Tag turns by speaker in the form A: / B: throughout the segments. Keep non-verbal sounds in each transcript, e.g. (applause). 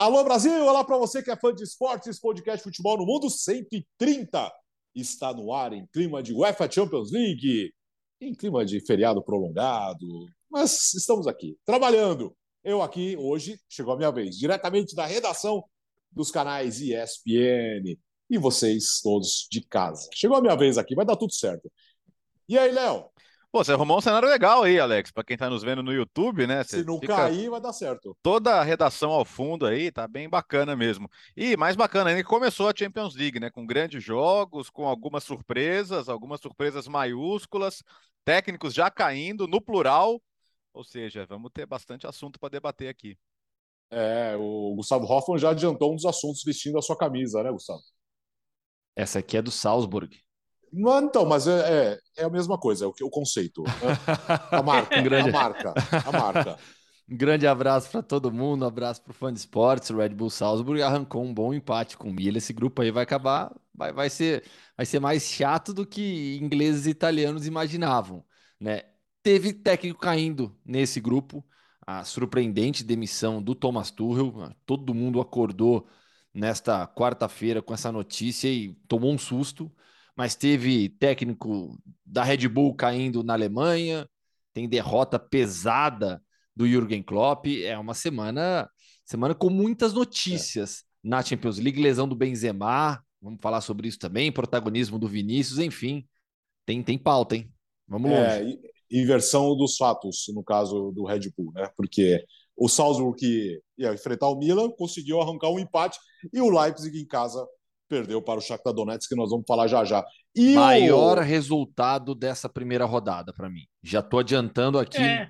A: Alô Brasil, olá para você que é fã de esportes, podcast Futebol no Mundo 130 está no ar em clima de UEFA Champions League, em clima de feriado prolongado, mas estamos aqui trabalhando. Eu aqui hoje chegou a minha vez, diretamente da redação dos canais ESPN e vocês todos de casa. Chegou a minha vez aqui, vai dar tudo certo. E aí, Léo?
B: Pô, você arrumou um cenário legal aí, Alex, para quem está nos vendo no YouTube, né?
A: Você Se não cair, vai dar certo.
B: Toda a redação ao fundo aí, tá bem bacana mesmo. E mais bacana ainda que começou a Champions League, né? Com grandes jogos, com algumas surpresas, algumas surpresas maiúsculas, técnicos já caindo no plural. Ou seja, vamos ter bastante assunto para debater aqui.
A: É, o Gustavo Hoffmann já adiantou um dos assuntos vestindo a sua camisa, né, Gustavo?
C: Essa aqui é do Salzburg.
A: Não, então, mas é, é, é, a mesma coisa, é o, o conceito. Né? A marca, (laughs) grande... a marca, a marca. (laughs)
C: Um grande abraço para todo mundo, um abraço para o fã de esportes. O Red Bull Salzburg arrancou um bom empate com o Milan. Esse grupo aí vai acabar, vai, vai, ser, vai ser mais chato do que ingleses e italianos imaginavam. Né? Teve técnico caindo nesse grupo, a surpreendente demissão do Thomas Tuchel. Todo mundo acordou nesta quarta-feira com essa notícia e tomou um susto mas teve técnico da Red Bull caindo na Alemanha, tem derrota pesada do Jürgen Klopp. É uma semana, semana com muitas notícias é. na Champions League, lesão do Benzema, vamos falar sobre isso também, protagonismo do Vinícius, enfim, tem, tem pauta, hein? Vamos é, longe.
A: Inversão dos fatos, no caso do Red Bull, né? Porque o Salzburg que ia enfrentar o Milan conseguiu arrancar um empate e o Leipzig em casa perdeu para o Shakhtar Donetsk, que nós vamos falar já já.
C: E Maior o... resultado dessa primeira rodada para mim. Já estou adiantando aqui, é.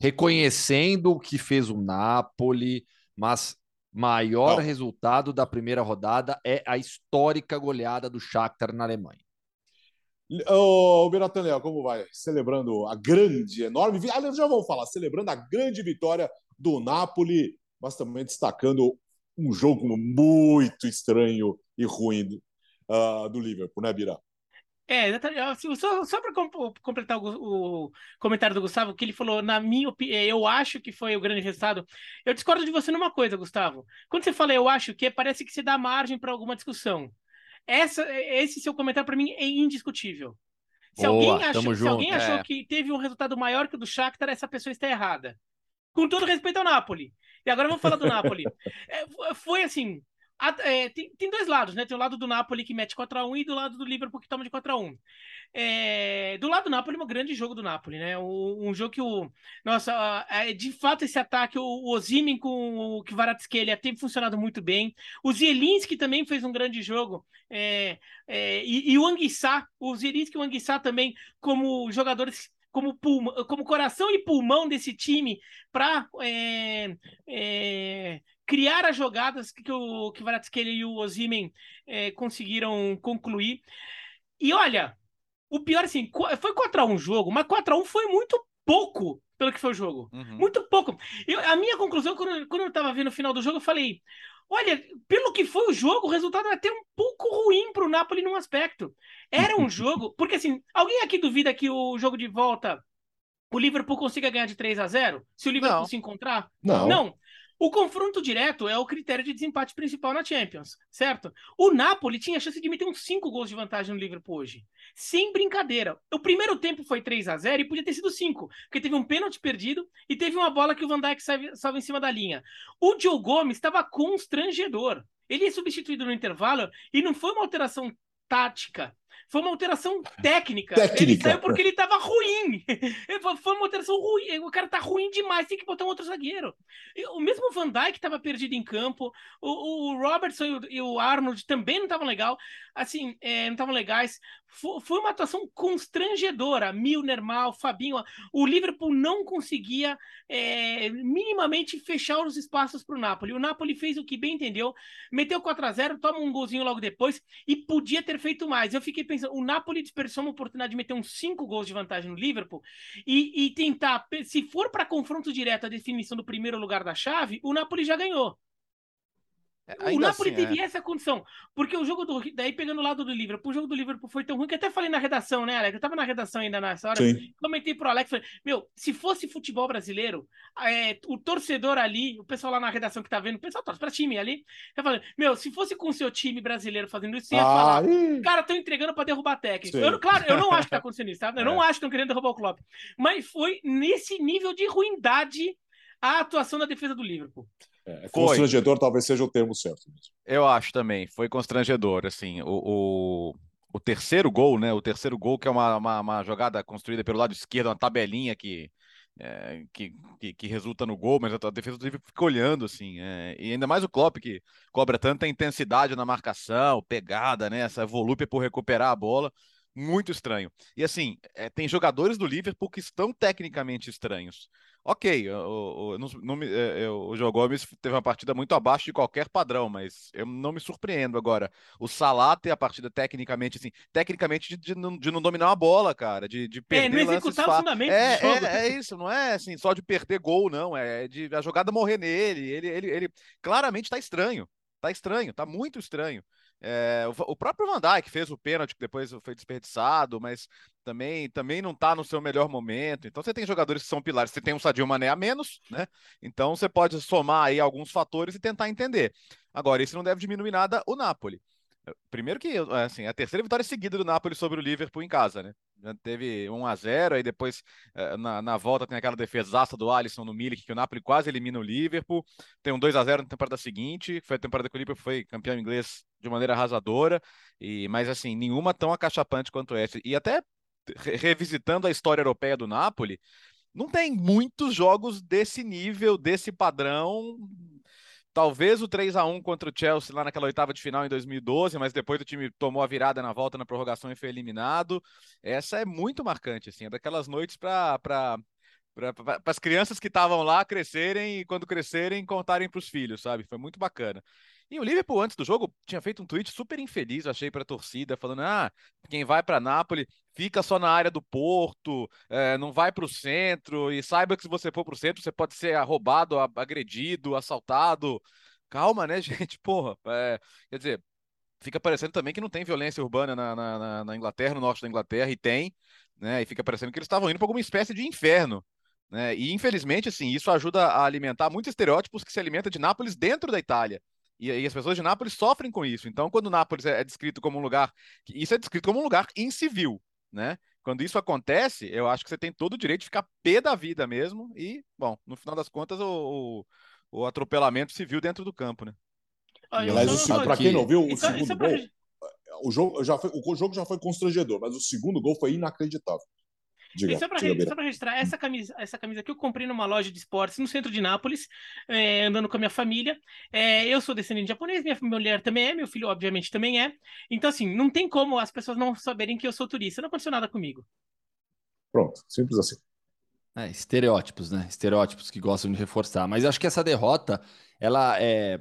C: reconhecendo o que fez o Napoli, mas maior Não. resultado da primeira rodada é a histórica goleada do Shakhtar na Alemanha.
A: Ô, oh, Beratan Leal, como vai? Celebrando a grande, enorme. Aliás, já vamos falar, celebrando a grande vitória do Napoli, mas também destacando um jogo muito estranho e ruim uh, do Liverpool, né, Bira?
D: É, exatamente. Só, só para completar o, o, comentário do Gustavo, que ele falou, na minha opinião, é, eu acho que foi o grande resultado. Eu discordo de você numa coisa, Gustavo. Quando você fala eu acho que, parece que você dá margem para alguma discussão. Essa, esse seu comentário, para mim, é indiscutível. Se Boa, alguém, achou, se alguém achou é. que teve um resultado maior que o do Shakhtar, essa pessoa está errada. Com todo respeito ao Napoli. E agora vamos falar do Napoli. (laughs) É, foi assim, é, tem, tem, dois lados, né? Tem o lado do Napoli que mete 4x1 e do lado do Liverpool que toma de 4x1. É, do lado do Napoli, um grande jogo do Napoli, né? Um jogo que o. Nossa, é, de fato, esse ataque, o, o Ozimin com o Kvaratskhelia tem funcionado muito bem. O Zielinski também fez um grande jogo. É, é, e, e, o Anguissá, o Zielinski e o Anguissá também, como jogadores como, pulmão, como coração e pulmão desse time para é, é, criar as jogadas que o Kvaratskhelia e o Ozimen é, conseguiram concluir. E olha, o pior assim, foi 4x1 o jogo, mas 4x1 foi muito pouco pelo que foi o jogo. Uhum. Muito pouco. Eu, a minha conclusão, quando, quando eu estava vendo o final do jogo, eu falei: olha, pelo que foi o jogo, o resultado é até um pouco ruim para o Napoli num aspecto. Era um (laughs) jogo. Porque assim, alguém aqui duvida que o jogo de volta o Liverpool consiga ganhar de 3 a 0 se o Liverpool não. se encontrar?
A: Não.
D: Não. O confronto direto é o critério de desempate principal na Champions, certo? O Napoli tinha chance de meter uns 5 gols de vantagem no Liverpool hoje. Sem brincadeira. O primeiro tempo foi 3 a 0 e podia ter sido 5, porque teve um pênalti perdido e teve uma bola que o Van Dijk salva em cima da linha. O Joe Gomes estava constrangedor. Ele é substituído no intervalo e não foi uma alteração tática. Foi uma alteração técnica. técnica. Ele saiu porque ele estava ruim. (laughs) Foi uma alteração ruim. O cara tá ruim demais, tem que botar um outro zagueiro. O mesmo Van Dijk estava perdido em campo. O, o Robertson e o, e o, Arnold também não estavam legal. Assim, é, não estavam legais. Foi, uma atuação constrangedora. Milner mal, Fabinho. O Liverpool não conseguia é, minimamente fechar os espaços para o Napoli. O Napoli fez o que bem entendeu. Meteu 4 a 0 toma um golzinho logo depois e podia ter feito mais. Eu fiquei pensando o Napoli desperdiçou uma oportunidade de meter uns cinco gols de vantagem no Liverpool e, e tentar, se for para confronto direto a definição do primeiro lugar da chave, o Napoli já ganhou. O Napoli assim, teve é. essa condição. Porque o jogo do. Daí pegando o lado do Liverpool, o jogo do Liverpool foi tão ruim que até falei na redação, né, Alex? Eu tava na redação ainda nessa hora. Sim. Comentei pro Alex, falei, meu, se fosse futebol brasileiro, é, o torcedor ali, o pessoal lá na redação que tá vendo, o pessoal torce pra time ali, eu falei, meu, se fosse com o seu time brasileiro fazendo isso, ia ah, falar, cara, estão entregando pra derrubar técnico. Eu, claro, eu não acho que tá (laughs) acontecendo isso, tá? Eu é. não acho que estão querendo derrubar o Klopp. Mas foi nesse nível de ruindade a atuação da defesa do Liverpool.
A: É, constrangedor talvez seja o termo certo. Mesmo.
B: Eu acho também, foi constrangedor. Assim, o, o, o, terceiro gol, né? O terceiro gol, que é uma, uma, uma jogada construída pelo lado esquerdo, uma tabelinha que, é, que, que, que, resulta no gol, mas a defesa do Liverpool fica olhando, assim. É, e ainda mais o Klopp, que cobra tanta intensidade na marcação, pegada, né? Essa volúpia por recuperar a bola. Muito estranho. E assim, é, tem jogadores do Liverpool que estão tecnicamente estranhos. Ok, o, o, não, é, é, o João Gomes teve uma partida muito abaixo de qualquer padrão, mas eu não me surpreendo agora. O Salah tem a partida tecnicamente, assim, tecnicamente de, de, não, de não dominar a bola, cara, de, de perder é, não executar o fundamento é, do jogo. É, é, isso, não é assim, só de perder gol, não, é de a jogada morrer nele. Ele, ele, ele claramente tá estranho, tá estranho, tá muito estranho. É, o, o, próprio Van Dijk fez o pênalti que depois foi desperdiçado, mas também, também não está no seu melhor momento. Então você tem jogadores que são pilares. Você tem um Sadio Mané a menos, né? Então você pode somar aí alguns fatores e tentar entender. Agora, isso não deve diminuir nada o Napoli. Primeiro que, assim, a terceira vitória seguida do Napoli sobre o Liverpool em casa, né? Já teve 1 a 0 aí depois eh, na, na volta tem aquela defesaça do Alisson no Milik, que o Napoli quase elimina o Liverpool. Tem um 2 a 0 na temporada seguinte, que foi a temporada que o Liverpool foi campeão inglês de maneira arrasadora, e mas assim, nenhuma tão acachapante quanto essa. E até revisitando a história europeia do Napoli, não tem muitos jogos desse nível, desse padrão Talvez o 3 a 1 contra o Chelsea lá naquela oitava de final em 2012, mas depois o time tomou a virada na volta na prorrogação e foi eliminado. Essa é muito marcante, assim, é daquelas noites para para as crianças que estavam lá crescerem e quando crescerem contarem para os filhos, sabe? Foi muito bacana. E o Liverpool, antes do jogo, tinha feito um tweet super infeliz, achei, para a torcida, falando: ah, quem vai para Nápoles fica só na área do porto, é, não vai para o centro, e saiba que se você for para o centro, você pode ser roubado, agredido, assaltado. Calma, né, (laughs) gente? Porra, é, quer dizer, fica parecendo também que não tem violência urbana na, na, na, Inglaterra, no norte da Inglaterra, e tem, né? E fica parecendo que eles estavam indo para alguma espécie de inferno. Né? E infelizmente, assim, isso ajuda a alimentar muitos estereótipos que se alimenta de Nápoles dentro da Itália. E, e, as pessoas de Nápoles sofrem com isso. Então, quando Nápoles é, é descrito como um lugar, isso é descrito como um lugar incivil, né? Quando isso acontece, eu acho que você tem todo o direito de ficar pé da vida mesmo. E, bom, no final das contas, o, o, o atropelamento viu dentro do campo, né?
A: Aliás, para quem não viu, o então, segundo gol, o jogo, já foi, o jogo já foi constrangedor, mas o segundo gol foi inacreditável.
D: Diga, e só para registrar, essa camisa, essa camisa que eu comprei numa loja de esportes no centro de Nápoles, é, andando com a minha família. É, eu sou descendente de japonês, minha mulher também é, meu filho, obviamente, também é. Então, assim, não tem como as pessoas não saberem que eu sou turista. Não aconteceu nada comigo.
A: Pronto, simples assim.
C: É, estereótipos, né? Estereótipos que gostam de reforçar. Mas acho que essa derrota, ela é,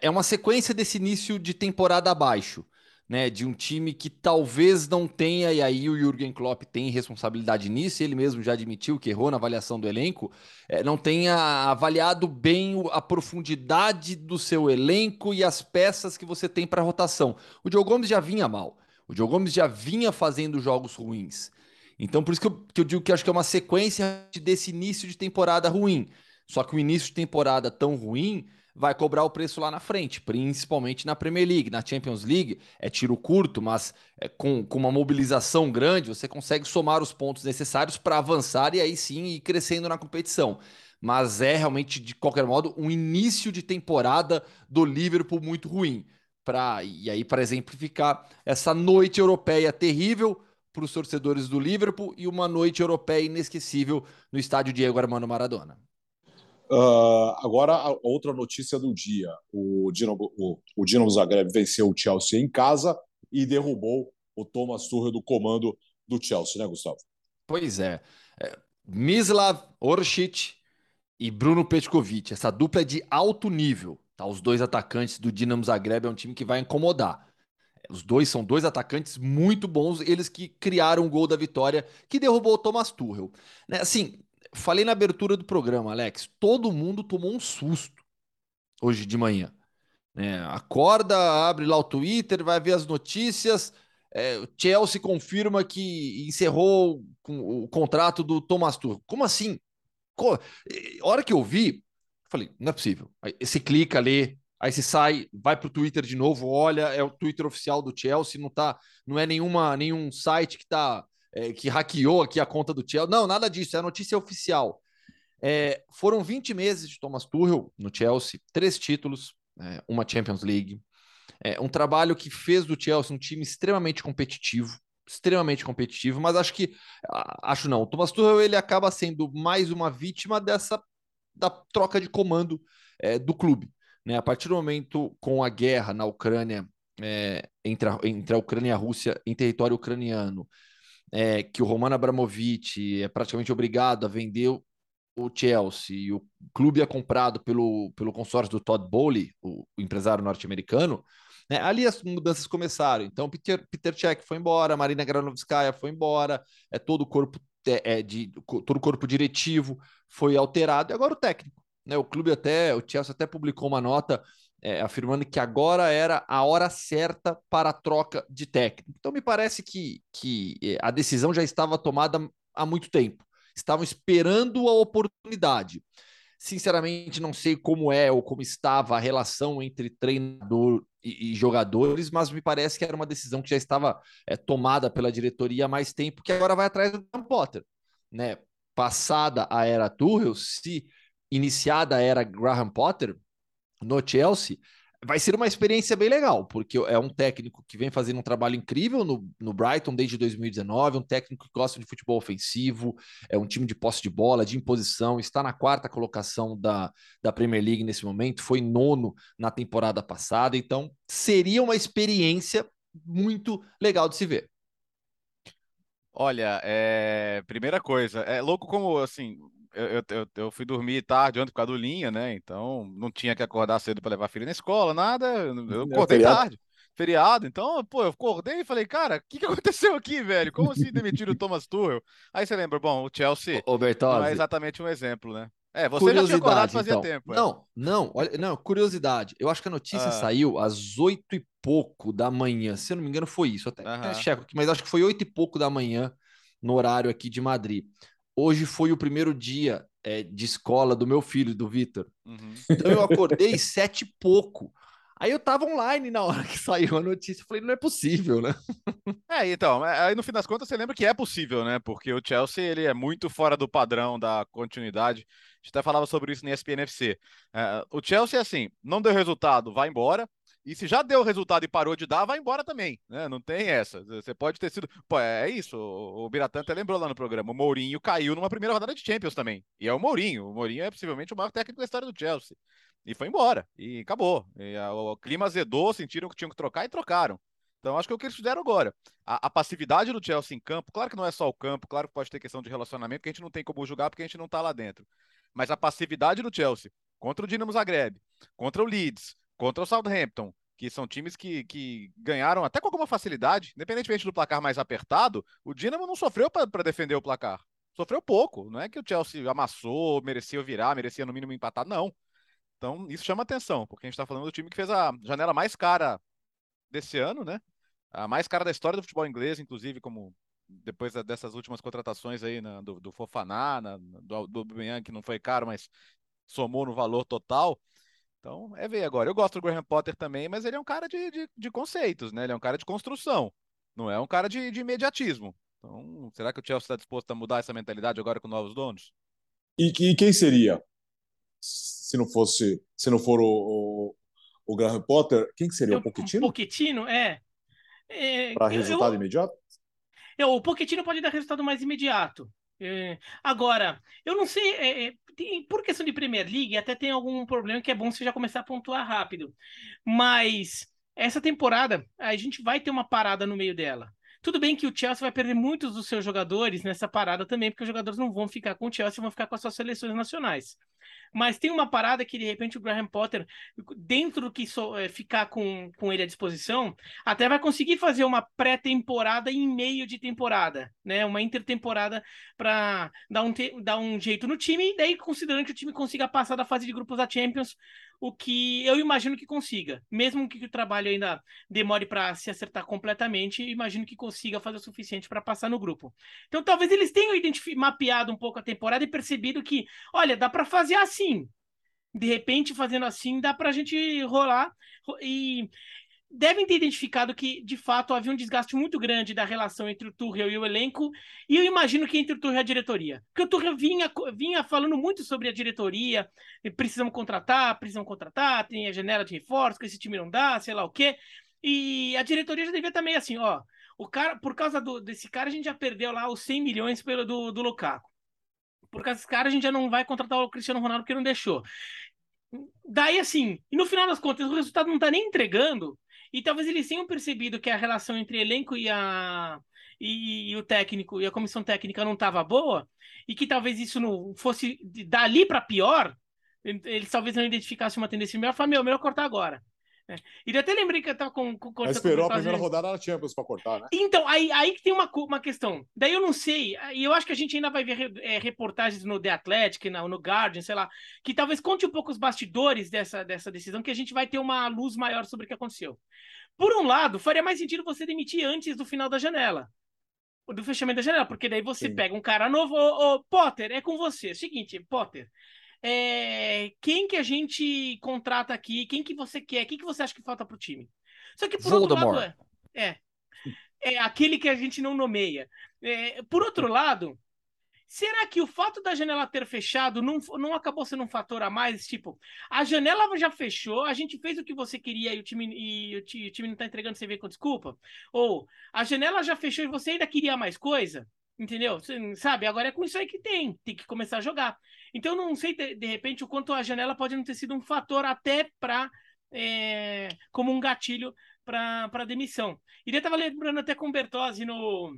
C: é uma sequência desse início de temporada abaixo né, de um time que talvez não tenha, e aí o Jürgen Klopp tem responsabilidade nisso, ele mesmo já admitiu que errou na avaliação do elenco, é, não tenha avaliado bem a profundidade do seu elenco e as peças que você tem para rotação. O Diogo Gomes já vinha mal, o Diogo Gomes já vinha fazendo jogos ruins. Então, por isso que eu, que eu digo que acho que é uma sequência desse início de temporada ruim. Só que o início de temporada tão ruim vai cobrar o preço lá na frente, principalmente na Premier League. Na Champions League é tiro curto, mas é, com, com uma mobilização grande você consegue somar os pontos necessários para avançar e aí sim ir crescendo na competição. Mas é realmente, de qualquer modo, um início de temporada do Liverpool muito ruim. Pra, e aí, para exemplificar, essa noite europeia terrível para os torcedores do Liverpool e uma noite europeia inesquecível no estádio Diego Armando Maradona.
A: Uh, agora, a outra notícia do dia: o Dinamo, o, o Dinamo Zagreb venceu o Chelsea em casa e derrubou o Thomas Tuchel do comando do Chelsea, né, Gustavo?
C: Pois é. é Mislav Oršić e Bruno Petkovic, essa dupla é de alto nível. Tá? Os dois atacantes do Dinamo Zagreb é um time que vai incomodar. Os dois são dois atacantes muito bons, eles que criaram o gol da vitória que derrubou o Thomas Tuchel. Né, assim, falei na abertura do programa, Alex, todo mundo tomou um susto hoje de manhã. É, acorda, abre lá o Twitter, vai ver as notícias. É, o Chelsea confirma que encerrou o contrato do Thomas Tuchel. Como assim? A hora que eu vi, falei, não é possível. Aí você clica, lê, aí você sai, vai para o Twitter de novo, olha, é o Twitter oficial do Chelsea, não tá, não é nenhuma, nenhum site que tá é, que hackeou aqui a conta do Chelsea. Não, nada disso, é a notícia oficial. É, foram 20 meses de Thomas Tuchel no Chelsea, três títulos, é, uma Champions League. É, um trabalho que fez do Chelsea um time extremamente competitivo, extremamente competitivo, mas acho que acho não. O Thomas Tuchel ele acaba sendo mais uma vítima dessa da troca de comando é, do clube. Né? A partir do momento com a guerra na Ucrânia é, entre, a, entre a Ucrânia e a Rússia em território ucraniano, é, que o Roman Abramovich é praticamente obrigado a vender o Chelsea e o clube é comprado pelo, pelo consórcio do Todd Bowley, o, o empresário norte-americano, né? Ali as mudanças começaram. Então, Peter, Peter Cech foi embora, Marina Granovskaya foi embora, é todo o corpo é, de todo o corpo diretivo foi alterado e agora o técnico. Né? O clube até, o Chelsea até publicou uma nota é, afirmando que agora era a hora certa para a troca de técnico. Então me parece que, que é, a decisão já estava tomada há muito tempo. Estavam esperando a oportunidade. Sinceramente, não sei como é ou como estava a relação entre treinador e, e jogadores, mas me parece que era uma decisão que já estava é, tomada pela diretoria há mais tempo, que agora vai atrás do Graham Potter. Né? Passada a era Tuchel, se iniciada a era Graham Potter no Chelsea, vai ser uma experiência bem legal, porque é um técnico que vem fazendo um trabalho incrível no, no Brighton desde 2019, um técnico que gosta de futebol ofensivo, é um time de posse de bola, de imposição, está na quarta colocação da, da Premier League nesse momento, foi nono na temporada passada, então seria uma experiência muito legal de se ver.
B: Olha, é... primeira coisa, é louco como assim, eu, eu, eu, fui dormir tarde ontem por causa do Linha, né? Então não tinha que acordar cedo para levar a filha na escola, nada. Eu é acordei é tarde. Feriado, então, pô, eu acordei e falei, cara, o que, que aconteceu aqui, velho? Como assim demitiram o Thomas Tuchel? Aí você lembra, bom, o Chelsea
C: o não
B: é exatamente um exemplo, né? É, você já tinha acordado fazia
C: então.
B: tempo.
C: É. Não, não, olha, não, curiosidade. Eu acho que a notícia ah. saiu às oito e pouco da manhã. Se eu não me engano, foi isso. Até, até checo aqui, mas acho que foi oito e pouco da manhã no horário aqui de Madrid. Hoje foi o primeiro dia é, de escola do meu filho, do Vitor. Uhum. Então eu acordei (laughs) sete e pouco. Aí eu tava online na hora (laughs) que saiu a notícia. Falei, não é possível, né?
B: É, então, é, aí no fim das contas você lembra que é possível, né? Porque o Chelsea ele é muito fora do padrão da continuidade. A gente até falava sobre isso no ESPN FC. É, o Chelsea, assim, não deu resultado, vai embora. E se já deu resultado e parou de dar, vai embora também, né? Não tem essa. Você pode ter sido. Pô, é isso. O Biratã até lembrou lá no programa. O Mourinho caiu numa primeira rodada de Champions também. E é o Mourinho. O Mourinho é possivelmente o maior técnico da história do Chelsea. E foi embora. E acabou. E o, clima azedou, sentiram que tinham que trocar e trocaram. Então, acho que é o que eles fizeram agora. A, a, passividade do Chelsea em campo, claro que não é só o campo, claro que pode ter questão de relacionamento, que a gente não tem como julgar porque a gente não tá lá dentro. Mas a passividade do Chelsea contra o Dinamo Zagreb, contra o Leeds, contra o Southampton, que são times que, que ganharam até com alguma facilidade, independentemente do placar mais apertado, o Dinamo não sofreu para defender o placar. Sofreu pouco. Não é que o Chelsea amassou, merecia virar, merecia no mínimo empatar, não. Então, isso chama atenção, porque a gente está falando do time que fez a janela mais cara desse ano, né? A mais cara da história do futebol inglês, inclusive, como depois dessas últimas contratações aí né, do, do Fofaná, na, do, do Aubameyang, que não foi caro, mas somou no valor total. Então, é ver agora. Eu gosto do Graham Potter também, mas ele é um cara de, de, de conceitos, né? Ele é um cara de construção, não é um cara de, de imediatismo. Então, será que o Chelsea está disposto a mudar essa mentalidade agora com novos donos?
A: E, e quem seria? Se não fosse, se não for o, o, o Graham Potter, quem que seria? o Pochettino?
D: O Pochettino, é.
A: é Para resultado eu, imediato?
D: Eu, o Pochettino pode dar resultado mais imediato. É, agora, eu não sei, é, é, tem, por questão de Premier League, até tem algum problema que é bom você já começar a pontuar rápido. Mas essa temporada, a gente vai ter uma parada no meio dela. Tudo bem que o Chelsea vai perder muitos dos seus jogadores nessa parada também, porque os jogadores não vão ficar com o Chelsea, vão ficar com as suas seleções nacionais. Mas tem uma parada que de repente o Graham Potter, dentro do que so, é, ficar com, com ele à disposição, até vai conseguir fazer uma pré-temporada em meio de temporada, né? Uma intertemporada para dar um, dar um jeito no time, e daí considerando que o time consiga passar da fase de grupos da Champions o que eu imagino que consiga. Mesmo que o trabalho ainda demore para se acertar completamente, imagino que consiga fazer o suficiente para passar no grupo. Então talvez eles tenham mapeado um pouco a temporada e percebido que, olha, dá para fazer assim. De repente, fazendo assim, dá para a gente rolar. E devem ter identificado que, de fato, havia um desgaste muito grande da relação entre o Tuchel e o elenco, e eu imagino que entre o Tuchel e a diretoria. Porque o Tuchel vinha, vinha falando muito sobre a diretoria, precisamos contratar, precisamos contratar, tem a janela de reforço, que esse time não dá, sei lá o quê. E a diretoria já devia também assim, ó, o cara, por causa do, desse cara, a gente já perdeu lá os 100 milhões pelo do, do Lukaku. Por causa desse cara, a gente já não vai contratar o Cristiano Ronaldo porque não deixou. Daí, assim, e no final das contas, o resultado não tá nem entregando, e talvez eles tenham percebido que a relação entre elenco e, a, e, e o técnico e a comissão técnica não estava boa, e que talvez isso não fosse dali para pior, eles talvez não identificassem uma tendência melhor, falaram, meu, melhor cortar agora. É. E até lembrei que eu tava com. com
A: Mas esperou a primeira rodada da Champions para cortar, né?
D: Então, aí, aí que tem uma, uma questão. Daí eu não sei, e eu acho que a gente ainda vai ver é, reportagens no The Athletic, no, no Guardian, sei lá, que talvez conte um pouco os bastidores dessa, dessa decisão, que a gente vai ter uma luz maior sobre o que aconteceu. Por um lado, faria mais sentido você demitir antes do final da janela. Do fechamento da janela, porque daí você Sim. pega um cara novo, ô, ô, Potter, é com você. Seguinte, Potter, é, quem que a gente contrata aqui, quem que você quer, quem que você acha que falta pro time. Só que por Voldemort. outro lado é, é, é aquele que a gente não nomeia. É, por outro lado, será que o fato da janela ter fechado não, não acabou sendo um fator a mais? Tipo, a janela já fechou, a gente fez o que você queria e o time, e o, time não tá entregando, você vê com desculpa? Ou a janela já fechou e você ainda queria mais coisa? Entendeu? Sabe? Agora é com isso aí que tem. Tem que começar a jogar. Então, não sei, de, de repente, o quanto a janela pode não ter sido um fator até para. É, como um gatilho para demissão. E eu estava lembrando até com o Bertozzi no,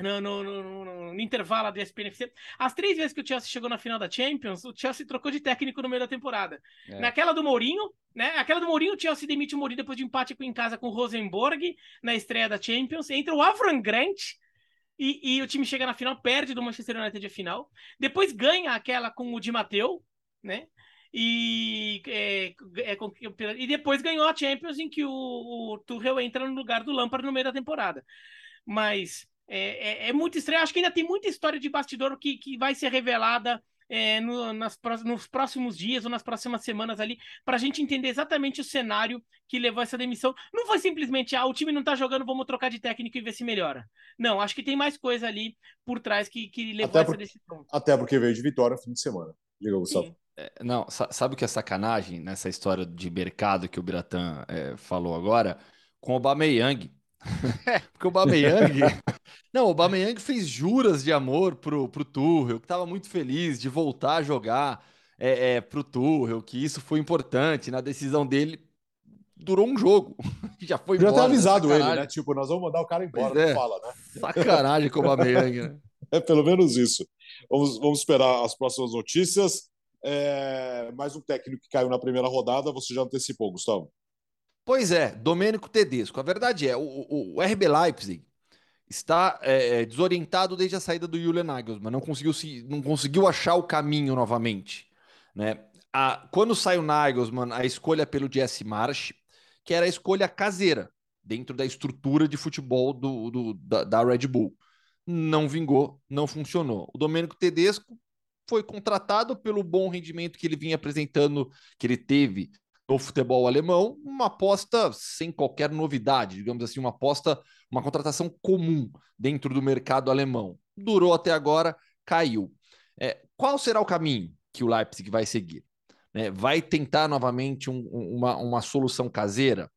D: no, no, no, no, intervalo da ESPNFC. As três vezes que o Chelsea chegou na final da Champions, o Chelsea trocou de técnico no meio da temporada. É. Naquela do Mourinho, né? Aquela do Mourinho, o Chelsea demite o Mourinho depois de empate em casa com o Rosenborg na estreia da Champions. Entra o Avram Grant, e, e, o time chega na final, perde do Manchester United a final. Depois ganha aquela com o Di Matteo, né? E, é, é, e depois ganhou a Champions, em que o, o Tuchel entra no lugar do Lampard no meio da temporada. Mas é, é, é muito estranho. Acho que ainda tem muita história de bastidor que, que vai ser revelada é, no, nas, nos próximos dias ou nas próximas semanas ali, para a gente entender exatamente o cenário que levou essa demissão. Não foi simplesmente, ah, o time não está jogando, vamos trocar de técnico e ver se melhora. Não, acho que tem mais coisa ali por trás que, que levou
A: até
D: essa decisão.
A: Até porque veio de vitória no fim de semana. Diga, Gustavo.
C: É, não, sabe o que é sacanagem nessa história de mercado que o Biratan é, falou agora? Com o Bameyang. (laughs) Porque o Bameyang. (laughs) não, o Bameyang fez juras de amor pro, pro Tuchel, que estava muito feliz de voltar a jogar é, é, pro Tuchel, que isso foi importante na decisão dele. Durou um jogo. (laughs) Já foi
A: Já embora. Já avisado ele, né? Tipo, nós vamos mandar o cara embora, é. não fala, né?
C: Sacanagem com o Bameyang, né?
A: É pelo menos isso. Vamos, vamos esperar as próximas notícias. É, mais um técnico que caiu na primeira rodada, você já antecipou, Gustavo.
C: Pois é, Domênico Tedesco. A verdade é, o, o, RB Leipzig está é, é, desorientado desde a saída do Julian Nagelsmann, não conseguiu, se, não conseguiu achar o caminho novamente. Né? A, quando sai o Nagelsmann, a escolha pelo Jesse Marsh, que era a escolha caseira, dentro da estrutura de futebol do, do da, da Red Bull. Não vingou, não funcionou. O Domênico Tedesco foi contratado pelo bom rendimento que ele vinha apresentando, que ele teve no futebol alemão, uma aposta sem qualquer novidade, digamos assim, uma aposta, uma contratação comum dentro do mercado alemão. Durou até agora, caiu. É, qual será o caminho que o Leipzig vai seguir? É, vai tentar novamente um, uma, uma solução caseira,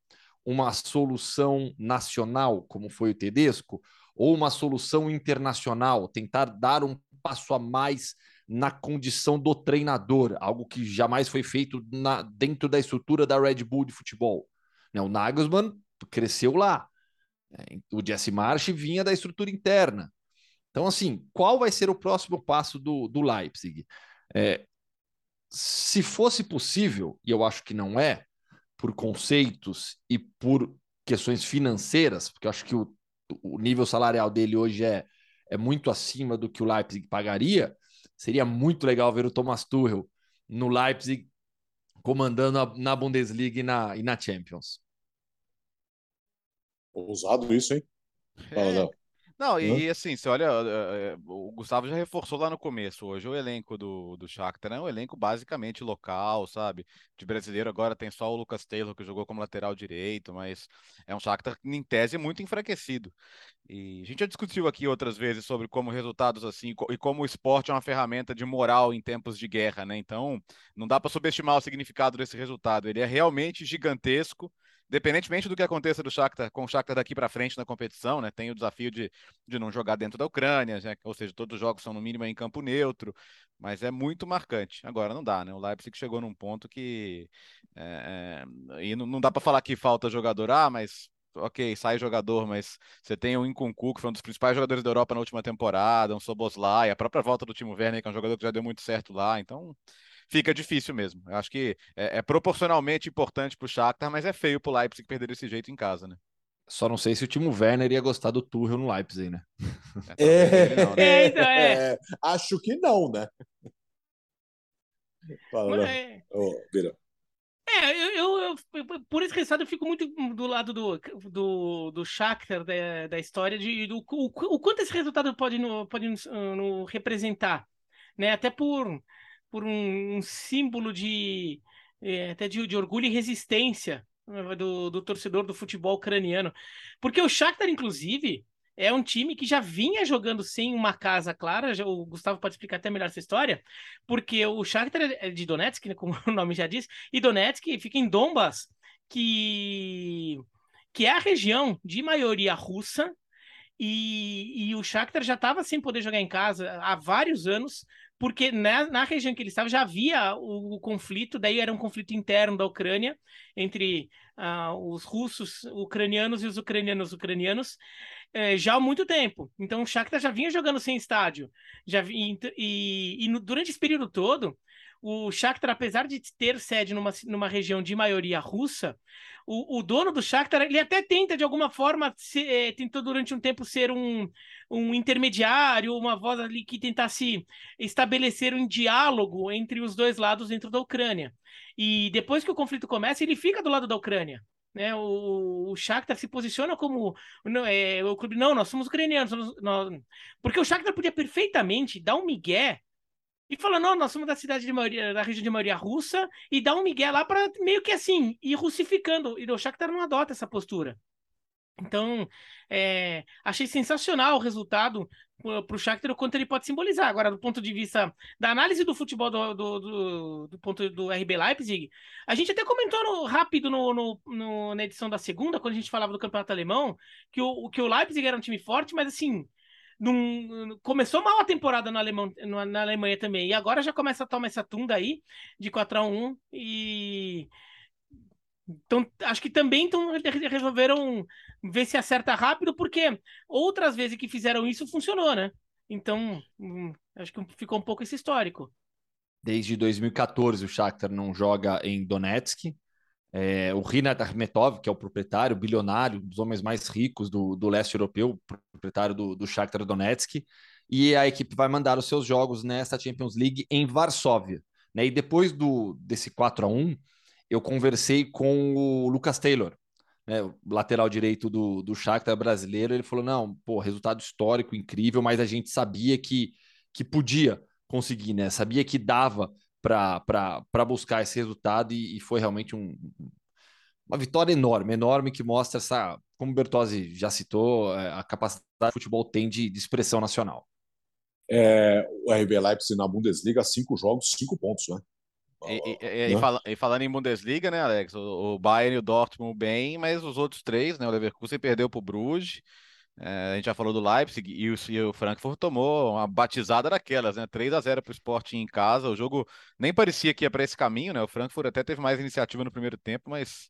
C: uma solução nacional, como foi o Tedesco, ou uma solução internacional, tentar dar um passo a mais na condição do treinador, algo que jamais foi feito na, dentro da estrutura da Red Bull de futebol. Né? O Nagelsmann cresceu lá. Né? O Jesse Marsh vinha da estrutura interna. Então, assim, qual vai ser o próximo passo do, do Leipzig? É, se fosse possível, e eu acho que não é, por conceitos e por questões financeiras, porque eu acho que o, o nível salarial dele hoje é, é muito acima do que o Leipzig pagaria, seria muito legal ver o Thomas Tuchel no Leipzig comandando a, na Bundesliga e na, e na Champions.
A: Ousado isso, hein?
B: Fala, é. Não, e, assim, você olha, eh, eh, o Gustavo já reforçou lá no começo. Hoje o elenco do, do Shakhtar é um elenco basicamente local, sabe? De brasileiro agora tem só o Lucas Taylor que jogou como lateral direito, mas é um Shakhtar em tese muito enfraquecido. E a gente já discutiu aqui outras vezes sobre como resultados assim e como o esporte é uma ferramenta de moral em tempos de guerra, né? Então, não dá para subestimar o significado desse resultado. Ele é realmente gigantesco independentemente do que aconteça do Shakhtar, com o Shakhtar daqui para frente na competição, né, tem o desafio de, de não jogar dentro da Ucrânia, né, ou seja, todos os jogos são no mínimo em campo neutro, mas é muito marcante. Agora não dá, né? O Leipzig chegou num ponto que é, é, e não, não dá para falar que falta jogador, ah, mas ok, sai jogador, mas você tem o Nkunku, que foi um dos principais jogadores da Europa na última temporada, um Soboslai, a própria volta do Timo Werner, que é um jogador que já deu muito certo lá, então fica difícil mesmo. Eu acho que é, é proporcionalmente importante para o Shakhtar, mas é feio para o Leipzig perder desse jeito em casa, né?
C: Só não sei se o Timo Werner ia gostar do Tuchel no Leipzig, né?
A: É, não, né? É, então, é. é, acho que não, né?
D: Fala, mas, oh, É, eu, eu, eu, por esse resultado, eu fico muito do lado do, do, do Shakhtar da, da história, de, do, o, o quanto esse resultado pode, no, pode no, no representar, né? Até por por um, um símbolo de é, até de, de, orgulho e resistência né, do, do torcedor do futebol ucraniano. Porque o Shakhtar, inclusive, é um time que já vinha jogando sem uma casa clara, já, o Gustavo pode explicar até melhor essa história, porque o Shakhtar é de Donetsk, né, como (laughs) o nome já diz, e Donetsk fica em Donbas, que, que é a região de maioria russa, e, e o Shakhtar já estava sem poder jogar em casa há vários anos, porque na, na região que ele estava já havia o, o, conflito, daí era um conflito interno da Ucrânia, entre uh, os russos ucranianos e os ucranianos ucranianos, eh, já há muito tempo. Então o Shakhtar já vinha jogando sem estádio. Já vi, e, e no, durante esse período todo, o Shakhtar, apesar de ter sede numa, numa região de maioria russa, o, o dono do Shakhtar, ele até tenta, de alguma forma, se, é, tentou durante um tempo ser um, um intermediário, uma voz ali que tentasse estabelecer um diálogo entre os dois lados dentro da Ucrânia. E depois que o conflito começa, ele fica do lado da Ucrânia. Né, o, o Shakhtar se posiciona como não, é, o clube, não, nós somos ucranianos, nós, nós... porque o Shakhtar podia perfeitamente dar um migué e falando, não, nós somos da cidade de maioria, da região de maioria russa, e dá um migué lá para meio que assim, ir russificando. E o Shakhtar não adota essa postura. Então, é, achei sensacional o resultado para o Shakhtar, o quanto ele pode simbolizar. Agora, do ponto de vista da análise do futebol do, do, do, do ponto do RB Leipzig, a gente até comentou no, rápido no, no, no, na edição da segunda, quando a gente falava do campeonato alemão, que o, que o Leipzig era um time forte, mas assim, num, começou mal a temporada na, Alemão, na Alemanha também. E agora já começa a tomar essa tunda aí de 4 a 1 e então, acho que também então, resolveram ver se acerta rápido, porque outras vezes que fizeram isso funcionou, né? Então, hum, acho que ficou um pouco esse histórico.
C: Desde 2014 o Shakhtar não joga em Donetsk, é, o Rinat Akhmetov, que é o proprietário, bilionário, um dos homens mais ricos do, do leste europeu, proprietário do, do Shakhtar Donetsk, e a equipe vai mandar os seus jogos nesta Champions League em Varsóvia. Né? E depois do, desse 4 a 1 eu conversei com o Lucas Taylor, né, o lateral direito do, do Shakhtar brasileiro, ele falou, não, pô, resultado histórico, incrível, mas a gente sabia que, que podia conseguir, né? Sabia que dava para buscar esse resultado e, e foi realmente um, uma vitória enorme, enorme que mostra essa, como o Bertozzi já citou, é, a capacidade que o futebol tem de, de expressão nacional.
A: É, o RB Leipzig na Bundesliga, cinco jogos, cinco pontos, né?
B: E, e, e, né? e, falando em Bundesliga, né, Alex? O, o Bayern e o Dortmund bem, mas os outros três, né? O Leverkusen perdeu para o Bruges, é, a gente já falou do Leipzig e o, e o, Frankfurt tomou uma batizada daquelas, né? 3 a 0 para o Sporting em casa. O jogo nem parecia que ia para esse caminho, né? O Frankfurt até teve mais iniciativa no primeiro tempo, mas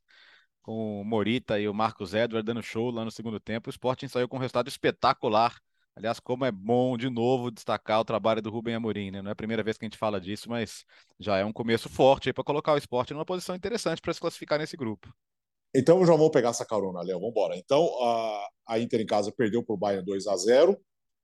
B: com o Morita e o Marcos Edward dando show lá no segundo tempo, o Sporting saiu com um resultado espetacular. Aliás, como é bom de novo destacar o trabalho do Rubem Amorim, né? Não é a primeira vez que a gente fala disso, mas já é um começo forte para colocar o esporte numa posição interessante para se classificar nesse grupo.
A: Então já vamos pegar essa carona, Léo. Vamos embora. Então a, a Inter em casa perdeu para o Bayern 2 a 0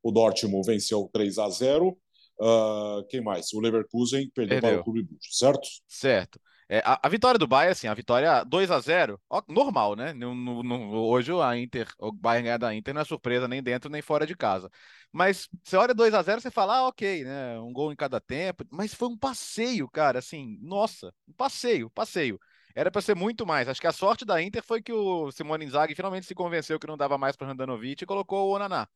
A: o Dortmund venceu 3 a 0 uh, ah, Quem mais? O Leverkusen perdeu, perdeu. para o Clube Bruges, certo?
B: Certo. É, a, a, vitória do Bayern, assim, a vitória 2 a 0 ó, normal, né? No, no, no, hoje a Inter, o Bayern ganhar da Inter não é surpresa nem dentro nem fora de casa. Mas você olha 2 a 0 você fala, ah, ok, né? Um gol em cada tempo. Mas foi um passeio, cara, assim, nossa, um passeio, passeio. Era para ser muito mais. Acho que a sorte da Inter foi que o Simone Inzaghi finalmente se convenceu que não dava mais para Randanovic e colocou o Onaná,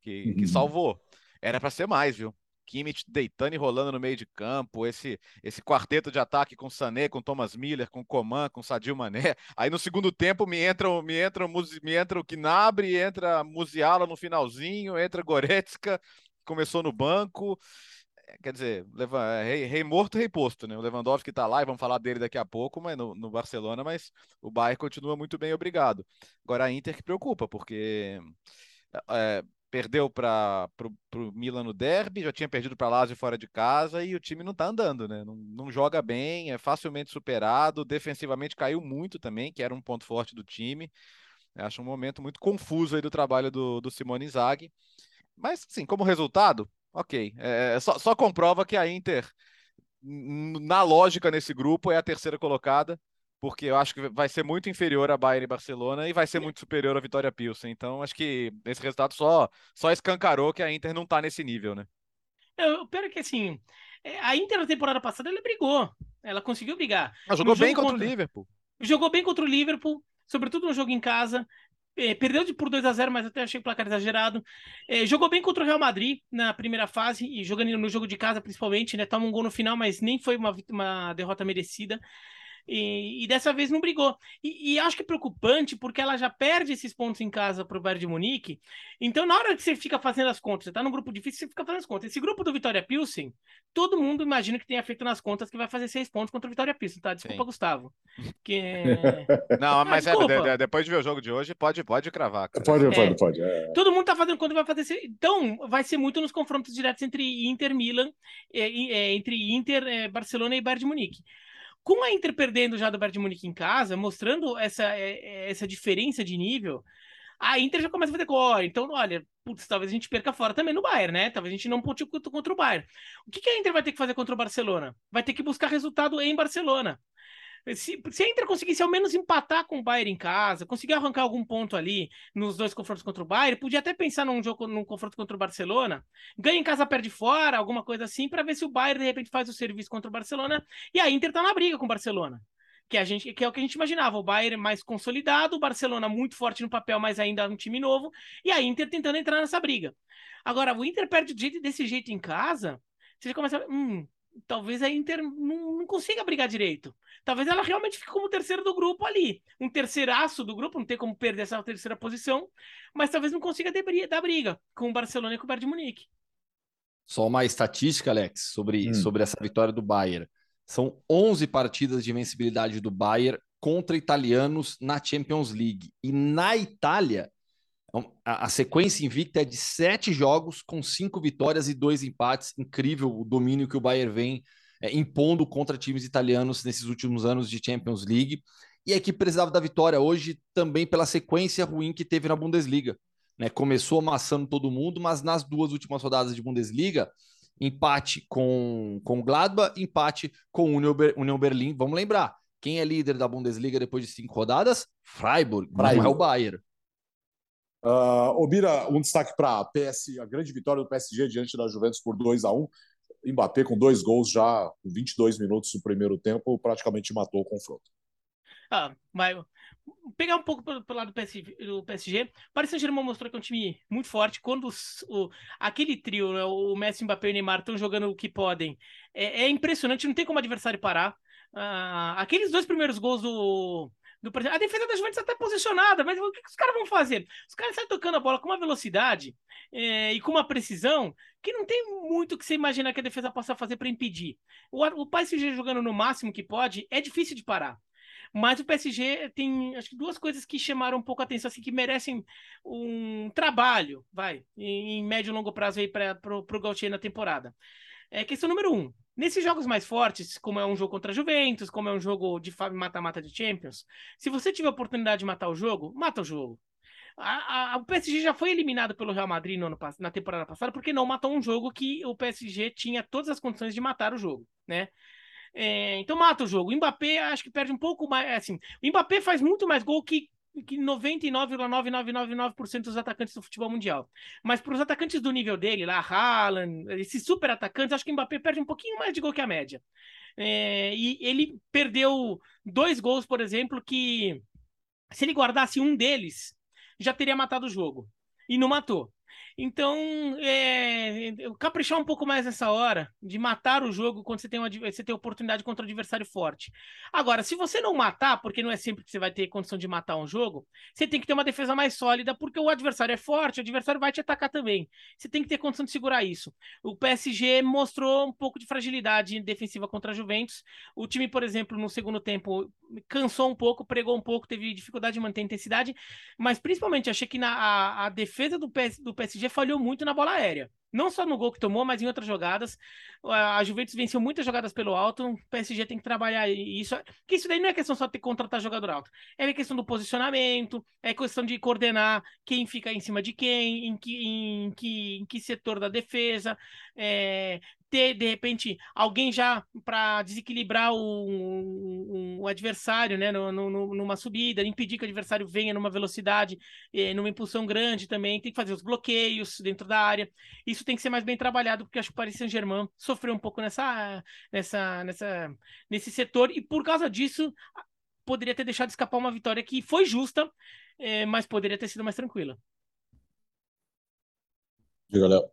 B: que, que uhum. salvou. Era para ser mais, viu? Kimmich deitando e rolando no meio de campo, esse esse quarteto de ataque com Sané, com Thomas Miller, com Coman, com Sadio Mané. (laughs) Aí no segundo tempo me entra, me entra, me entra o Gnabry, entra Musiala no finalzinho, entra Goretzka, que começou no banco. É, quer dizer, rei, rei morto, rei posto, né? O Lewandowski está lá e vamos falar dele daqui a pouco, mas no, no Barcelona, mas o Bayern continua muito bem, obrigado. Agora a Inter que preocupa, porque é, perdeu para o Milan no derby, já tinha perdido para Lazio fora de casa e o time não está andando, né? Não, não, joga bem, é facilmente superado, defensivamente caiu muito também, que era um ponto forte do time. Acho um momento muito confuso aí do trabalho do, do Simone Inzaghi. Mas, sim, como resultado, ok. É, só, só comprova que a Inter, na lógica nesse grupo, é a terceira colocada porque eu acho que vai ser muito inferior a Bayern e Barcelona e vai ser muito superior à Vitória Pilsen. Então, acho que esse resultado só, só escancarou que a Inter não está nesse nível, né?
D: Eu, pera que assim, é, a Inter na temporada passada ela brigou, ela conseguiu brigar.
B: Ela jogou bem contra, contra o Liverpool.
D: Jogou bem contra o Liverpool, sobretudo no jogo em casa. É, perdeu de por 2 a 0 mas até achei o placar exagerado. É, jogou bem contra o Real Madrid na primeira fase e jogando no jogo de casa principalmente, né? Toma um gol no final, mas nem foi uma, uma derrota merecida. E, e, dessa vez não brigou. E, e, acho que é preocupante porque ela já perde esses pontos em casa para o Bayern de Munique. Então, na hora que você fica fazendo as contas, você está num grupo difícil, você fica fazendo as contas. Esse grupo do Vitória Pilsen, todo mundo imagina que tenha feito nas contas que vai fazer seis pontos contra o Vitória Pilsen, tá? Desculpa, Sim. Gustavo. (laughs) Que...
B: não, ah, mas é, depois de ver o jogo de hoje, pode, pode cravar.
A: Cara. Pode, pode, é, pode. É.
D: Todo mundo está fazendo conta vai fazer. Então, vai ser muito nos confrontos diretos entre Inter Milan, é, é, entre Inter, é, Barcelona e Bayern de Munique com a Inter perdendo já do Bayern de Munique em casa, mostrando essa, é, é, essa diferença de nível, a Inter já começa a fazer cor. Então, olha, putz, talvez a gente perca fora também no Bayern, né? Talvez a gente não ponte contra o Bayern. O que a Inter vai ter que fazer contra o Barcelona? Vai ter que buscar resultado em Barcelona. Se, se a Inter conseguisse ao menos empatar com o Bayern em casa, conseguir arrancar algum ponto ali nos dois confrontos contra o Bayern, podia até pensar num jogo, num confronto contra o Barcelona, ganha em casa, perde fora, alguma coisa assim, para ver se o Bayern de repente faz o serviço contra o Barcelona e a Inter tá na briga com o Barcelona. Que, a gente, que é o que a gente imaginava, o Bayern mais consolidado, o Barcelona muito forte no papel, mas ainda um time novo, e a Inter tentando entrar nessa briga. Agora, o Inter perde desse jeito em casa, você já começa. Hum, talvez a Inter não, não, consiga brigar direito. Talvez ela realmente fique como terceiro do grupo ali. Um terceiraço do grupo, não tem como perder essa terceira posição, mas talvez não consiga dar briga com o Barcelona e com o Bayern de Munique.
C: Só uma estatística, Alex, sobre, hum. sobre essa vitória do Bayern. São 11 partidas de vencibilidade do Bayern contra italianos na Champions League. E na Itália, a, a, sequência invicta é de sete jogos com cinco vitórias e dois empates. Incrível o domínio que o Bayern vem é, impondo contra times italianos nesses últimos anos de Champions League. E a equipe precisava da vitória hoje também pela sequência ruim que teve na Bundesliga. Né? Começou amassando todo mundo, mas nas duas últimas rodadas de Bundesliga, empate com, com Gladbach, empate com o Union, Union Berlim. Vamos lembrar, quem é líder da Bundesliga depois de cinco rodadas? Freiburg, Freiburg. não é o Bayern.
A: Uh, Obira, um destaque para a PS, a grande vitória do PSG diante da Juventus por 2 a 1 Mbappé com dois gols já com 22 minutos do primeiro tempo, praticamente matou o confronto.
D: Ah, mas pegar um pouco pelo, lado do PSG, do PSG Paris Saint-Germain mostrou que é um time muito forte. Quando os, o, aquele trio, né, o Messi, Mbappé e o Neymar estão jogando o que podem, é, é impressionante, não tem como adversário parar. Ah, aqueles dois primeiros gols do, do A defesa da Juventus está até posicionada, mas o que, os caras vão fazer? Os caras saem tocando a bola com uma velocidade é, e com uma precisão que não tem muito que você imaginar que a defesa possa fazer para impedir. O, o PSG jogando no máximo que pode é difícil de parar. Mas o PSG tem, acho que duas coisas que chamaram um pouco a atenção, assim, que merecem um trabalho, vai, em, em médio e longo prazo aí para o Gautier na temporada. É questão número um. Nesses jogos mais fortes, como é um jogo contra a Juventus, como é um jogo de mata-mata de Champions, se você tiver a oportunidade de matar o jogo, mata o jogo. A, a, o PSG já foi eliminado pelo Real Madrid no ano, na temporada passada porque não matou um jogo que o PSG tinha todas as condições de matar o jogo, né? É, então mata o jogo. O Mbappé acho que perde um pouco mais. Assim, o Mbappé faz muito mais gol que, que 99,9999% dos atacantes do futebol mundial. Mas para os atacantes do nível dele, lá, Haaland, esses super atacantes, acho que o Mbappé perde um pouquinho mais de gol que a média. É, e ele perdeu dois gols, por exemplo, que se ele guardasse um deles, já teria matado o jogo. E não matou. Então, é, caprichar um pouco mais nessa hora de matar o jogo quando você tem, uma, você tem oportunidade contra um adversário forte. Agora, se você não matar, porque não é sempre que você vai ter condição de matar um jogo, você tem que ter uma defesa mais sólida, porque o adversário é forte, o adversário vai te atacar também. Você tem que ter condição de segurar isso. O PSG mostrou um pouco de fragilidade defensiva contra a Juventus. O time, por exemplo, no segundo tempo cansou um pouco, pregou um pouco, teve dificuldade de manter a intensidade, mas principalmente achei que na, a, a defesa do, PS, do PSG falhou muito na bola aérea. Não só no gol que tomou, mas em outras jogadas. A Juventus venceu muitas jogadas pelo alto. O PSG tem que trabalhar isso. Que isso daí não é questão só de contratar jogador alto. É questão do posicionamento, é questão de coordenar quem fica em cima de quem, em que, em que, em que setor da defesa. É, ter, de repente, alguém já para desequilibrar o, adversário, né, no, no, numa subida, impedir que o adversário venha numa velocidade, eh, numa impulsão grande também, tem que fazer os bloqueios dentro da área. Isso tem que ser mais bem trabalhado, porque acho que o Paris Saint-Germain sofreu um pouco nessa, nessa, nessa, nesse setor, e por causa disso poderia ter deixado escapar uma vitória que foi justa, eh, mas poderia ter sido mais tranquila.
A: Diga, Léo.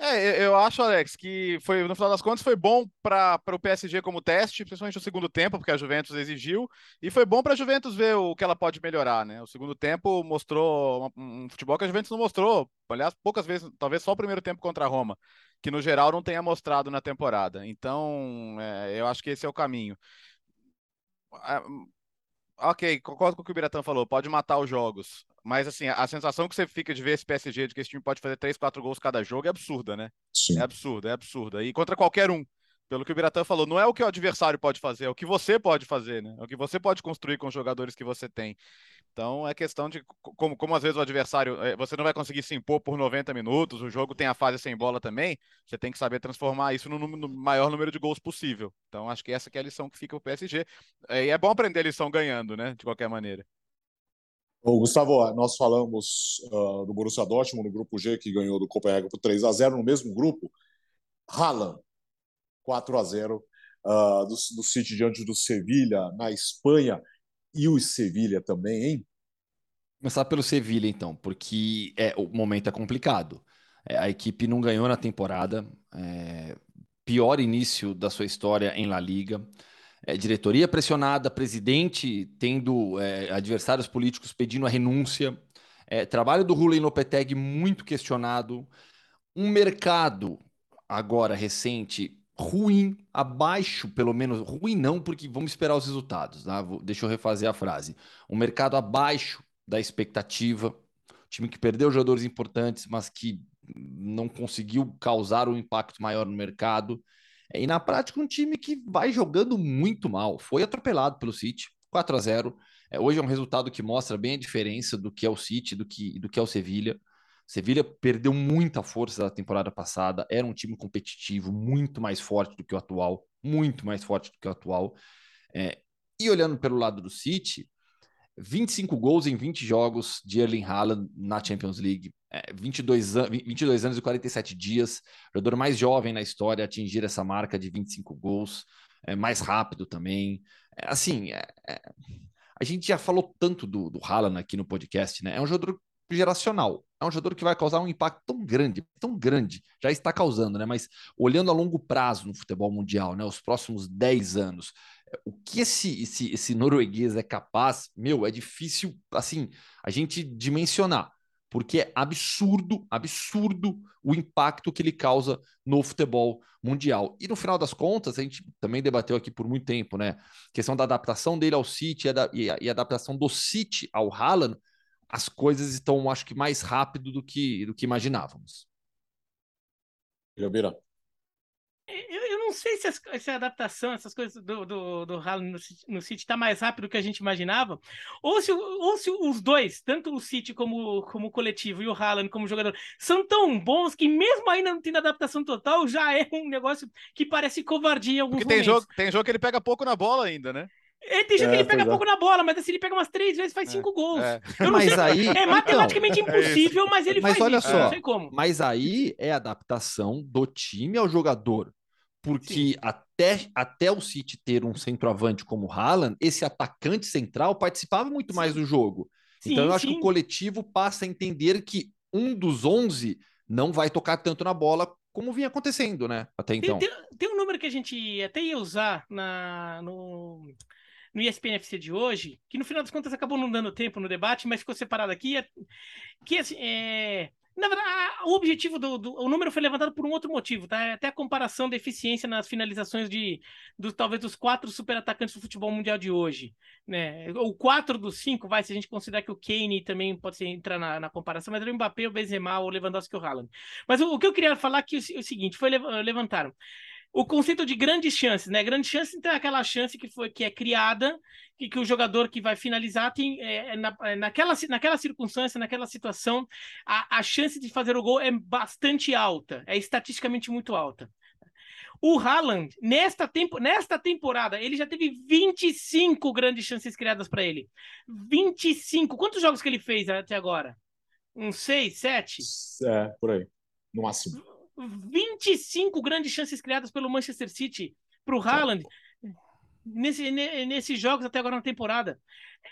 B: É, eu acho, Alex, que foi no final das contas foi bom para o PSG como teste, principalmente no segundo tempo, porque a Juventus exigiu, e foi bom para a Juventus ver o que ela pode melhorar, né? O segundo tempo mostrou um, um futebol que a Juventus não mostrou, aliás, poucas vezes, talvez só o primeiro tempo contra a Roma, que no geral não tenha mostrado na temporada. Então, é, eu acho que esse é o caminho. Ah, ok, concordo com o que o Biratã falou, pode matar os jogos. Mas, assim, a sensação que você fica de ver esse PSG, de que esse time pode fazer 3, 4 gols cada jogo, é absurda, né? Sim. É absurda, é absurda. E contra qualquer um. Pelo que o Biratã falou, não é o que o adversário pode fazer, é o que você pode fazer, né? É o que você pode construir com os jogadores que você tem. Então é questão de como, como às vezes o adversário, é, você não vai conseguir se impor por 90 minutos, o jogo tem a fase sem bola também, você tem que saber transformar isso no, no maior número de gols possível. Então acho que essa que é a lição que fica o PSG. É, e é bom aprender a lição ganhando, né? De qualquer maneira.
A: Ô, Gustavo, nós falamos uh, do Borussia Dortmund no grupo G, que ganhou do Copenhague por 3 a 0 no mesmo grupo. Haaland, 4 a 0 uh, do, do City diante do Sevilha, na Espanha. E o Sevilha também, hein?
C: Começar pelo Sevilha, então, porque é, o momento é complicado. É, a equipe não ganhou na temporada, é, pior início da sua história em La Liga é, diretoria pressionada, presidente tendo é, adversários políticos pedindo a renúncia, é, trabalho do Rulen Lopetegui muito questionado, um mercado agora recente ruim, abaixo, pelo menos, ruim não, porque vamos esperar os resultados, tá? Vou, deixa eu refazer a frase. Um mercado abaixo da expectativa, time que perdeu jogadores importantes, mas que não conseguiu causar um impacto maior no mercado. E na prática, um time que vai jogando muito mal. Foi atropelado pelo City, 4 a 0 é, Hoje é um resultado que mostra bem a diferença do que é o City, do que, do que é o Sevilha. Sevilha perdeu muita força da temporada passada, era um time competitivo, muito mais forte do que o atual, muito mais forte do que o atual. É, e olhando pelo lado do City, 25 gols em 20 jogos de Erling Haaland na Champions League. É, 22, an 22 anos e 47 dias, jogador mais jovem na história a atingir essa marca de 25 gols, é, mais rápido também. É, assim, é, é, a gente já falou tanto do, do Haaland aqui no podcast, né? É um jogador geracional. É um jogador que vai causar um impacto tão grande, tão grande, já está causando, né? Mas olhando a longo prazo no futebol mundial, né? Os próximos 10 anos, o que esse, esse, esse norueguês é capaz, meu, é difícil, assim, a gente dimensionar. Porque é absurdo, absurdo o impacto que ele causa no futebol mundial. E no final das contas, a gente também debateu aqui por muito tempo, né? A questão da adaptação dele ao City e a, e a adaptação do City ao Haaland, as coisas estão, acho que, mais rápido do que, do que imaginávamos.
D: Eu, eu, não sei se, as, se, a adaptação, essas coisas do, do, do Haaland no, no City está mais rápido do que a gente imaginava, ou se, ou se os dois, tanto o City como, como o coletivo e o Haaland como jogador, são tão bons que mesmo ainda não tendo adaptação total, já é um negócio que parece covardia em alguns
B: Porque tem momentos. Jogo, tem jogo que ele pega pouco na bola ainda, né?
D: Ele tem jogo é, que ele pega é. pouco na bola, mas assim, ele pega umas três vezes faz é, cinco gols. É.
C: mas sei, aí,
D: é matematicamente então, impossível, mas ele
C: mas
D: faz
C: olha
D: isso,
C: só, não sei como. Mas aí é adaptação do time ao jogador. Porque até, até o City ter um centroavante como o Haaland, esse atacante central participava muito sim. mais do jogo. Sim, então eu acho que o coletivo passa a entender que um dos 11 não vai tocar tanto na bola como vinha acontecendo, né? Até então.
D: Tem, tem, tem um número que a gente até ia usar na, no, no ESPN FC de hoje, que no final das contas acabou não dando tempo no debate, mas ficou separado aqui, é, que assim, é, na verdade, o objetivo do, do, O número foi levantado por um outro motivo, tá? É até a comparação da eficiência nas finalizações de, do, talvez dos quatro super atacantes do futebol mundial de hoje. Né? O quatro dos cinco, vai, se a gente considerar que o Kane também pode ser, entrar na, na comparação, mas o Mbappé, o Benzema, o Lewandowski e o Haaland. Mas o, o, que eu queria falar aqui é o, o seguinte: foi levantaram o conceito de grandes chances, né? Grande chance então é aquela chance que foi que é criada que, que o jogador que vai finalizar tem é, é na, é, naquela, naquela circunstância, naquela situação, a, a chance de fazer o gol é bastante alta, é estatisticamente muito alta. O Haaland, nesta, tempo, nesta temporada, ele já teve 25 grandes chances criadas para ele. 25. Quantos jogos que ele fez até agora? Uns 6, 7?
A: É, por aí. No máximo.
D: 25 grandes chances criadas pelo Manchester City para o Haaland nesse, nesses jogos até agora na temporada.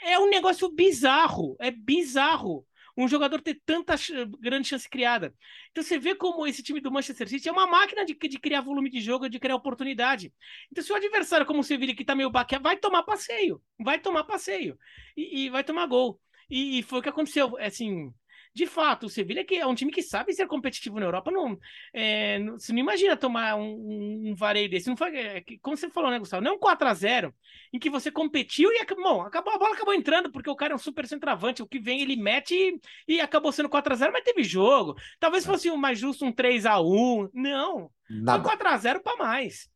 D: É um negócio bizarro, é bizarro um jogador ter tanta grande chance criada. Então você vê como esse time do Manchester City é uma máquina de, de criar volume de jogo, de criar oportunidade. Então se o adversário, como o Sevilla, que tá meio baque, vai tomar passeio, vai tomar passeio e, e vai tomar gol. E, e, foi o que aconteceu, é assim, de fato, o Sevilha que é um time que sabe ser competitivo na Europa, não, é, não você não imagina tomar um, um vareio desse. Não foi, é, como você falou, né, Gustavo? Não é um 4x0 em que você competiu e bom, acabou, a bola acabou entrando, porque o cara é um super centroavante. O que vem ele mete e, e acabou sendo 4x0, mas teve jogo. Talvez é. fosse o mais justo um 3x1. Não. Nada. Foi 4x0 para mais.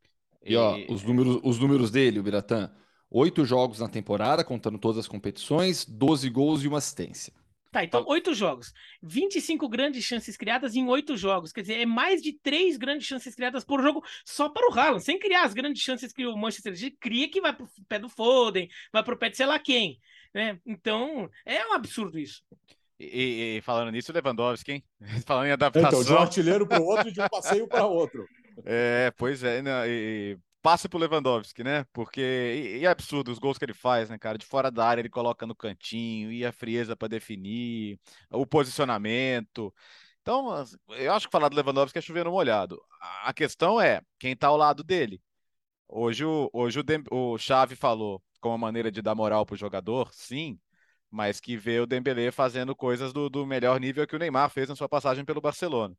C: E, ó, os números, os números dele, o Biratã. Oito jogos na temporada, contando todas as competições, 12 gols e uma assistência.
D: Tá, então oito jogos. 25 grandes chances criadas em oito jogos. Quer dizer, é mais de três grandes chances criadas por jogo só para o Haaland, sem criar as grandes chances que o Manchester City cria, que vai para o pé do Foden, vai para o pé de sei lá quem. Né? Então, é um absurdo isso.
B: E, e, falando nisso, Lewandowski, hein? (laughs) Falando em adaptação. Então,
A: de um artilheiro para o outro e de um passeio para outro. (laughs)
B: É, pois é. Não, e, passe pro Lewandowski, né? Porque e, e, é absurdo os gols que ele faz, né, cara? De fora da área ele coloca no cantinho e a frieza para definir, o posicionamento. Então, eu acho que falar do Lewandowski é chover no molhado. A questão é quem tá ao lado dele. Hoje o hoje o, Dem, o Xavi falou como uma maneira de dar moral pro jogador, sim, mas que vê o Dembélé fazendo coisas do, do melhor nível que o Neymar fez na sua passagem pelo Barcelona.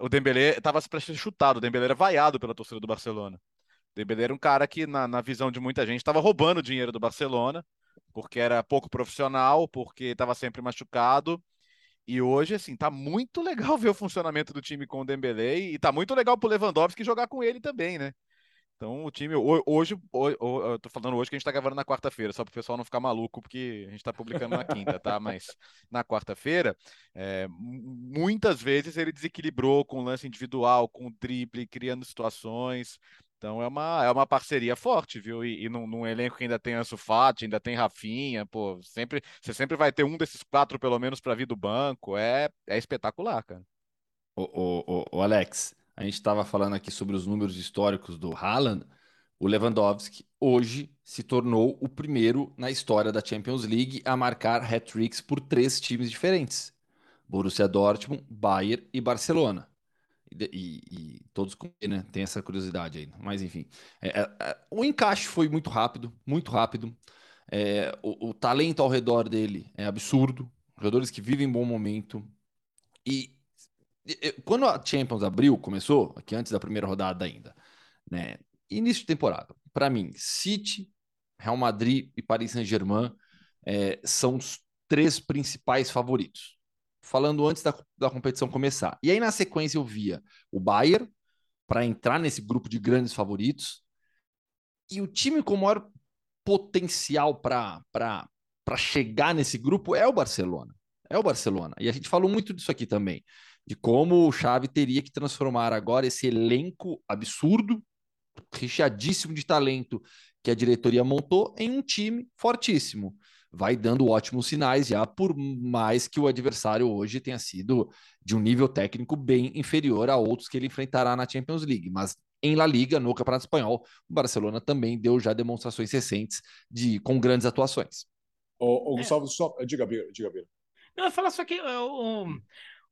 B: O Dembélé estava para ser chutado, o Dembélé era vaiado pela torcida do Barcelona. Dembélé era um cara que, na, na visão de muita gente, estava roubando dinheiro do Barcelona, porque era pouco profissional, porque estava sempre machucado. E hoje, assim, tá muito legal (laughs) ver o funcionamento do time com o Dembélé e tá muito legal pro Lewandowski jogar com ele também, né? Então, o time, hoje, hoje eu tô falando hoje que a gente tá gravando na quarta-feira, só para o pessoal não ficar maluco, porque a gente tá publicando na quinta, tá? Mas (laughs) na quarta-feira, é, muitas vezes ele desequilibrou com lance individual, com drible, criando situações. Então é uma, é uma parceria forte, viu? E, e num, num, elenco que ainda tem Ansu Fati, ainda tem Rafinha, pô, sempre, você sempre vai ter um desses quatro, pelo menos, para vir do banco. É, é espetacular, cara.
C: O, o, o, Alex, a gente estava falando aqui sobre os números históricos do Haaland. O Lewandowski hoje se tornou o primeiro na história da Champions League a marcar hat-tricks por três times diferentes: Borussia Dortmund, Bayern e Barcelona. E, e, todos né? Tem essa curiosidade aí. Mas enfim. É, é, é, o encaixe foi muito rápido, muito rápido. É, o, o, talento ao redor dele é absurdo. jogadores que vivem bom momento. E, e quando a Champions abriu, começou, aqui antes da primeira rodada ainda, né? Início de temporada, para mim, City, Real Madrid e Paris Saint-Germain é, são os três principais favoritos. Falando antes da, da competição começar. E aí, na sequência, eu via o Bayern para entrar nesse grupo de grandes favoritos. E o time com maior potencial para chegar nesse grupo é o Barcelona. É o Barcelona. E a gente falou muito disso aqui também, de como o Xavi teria que transformar agora esse elenco absurdo, recheadíssimo de talento que a diretoria montou em um time fortíssimo. Vai dando ótimos sinais já, por mais que o adversário hoje tenha sido de um nível técnico bem inferior a outros que ele enfrentará na Champions League. Mas em La Liga, no Campeonato Espanhol, o Barcelona também deu já demonstrações recentes de com grandes atuações.
A: O, o Gustavo, é. só, diga, diga, Bira.
D: Não, eu falo só que o,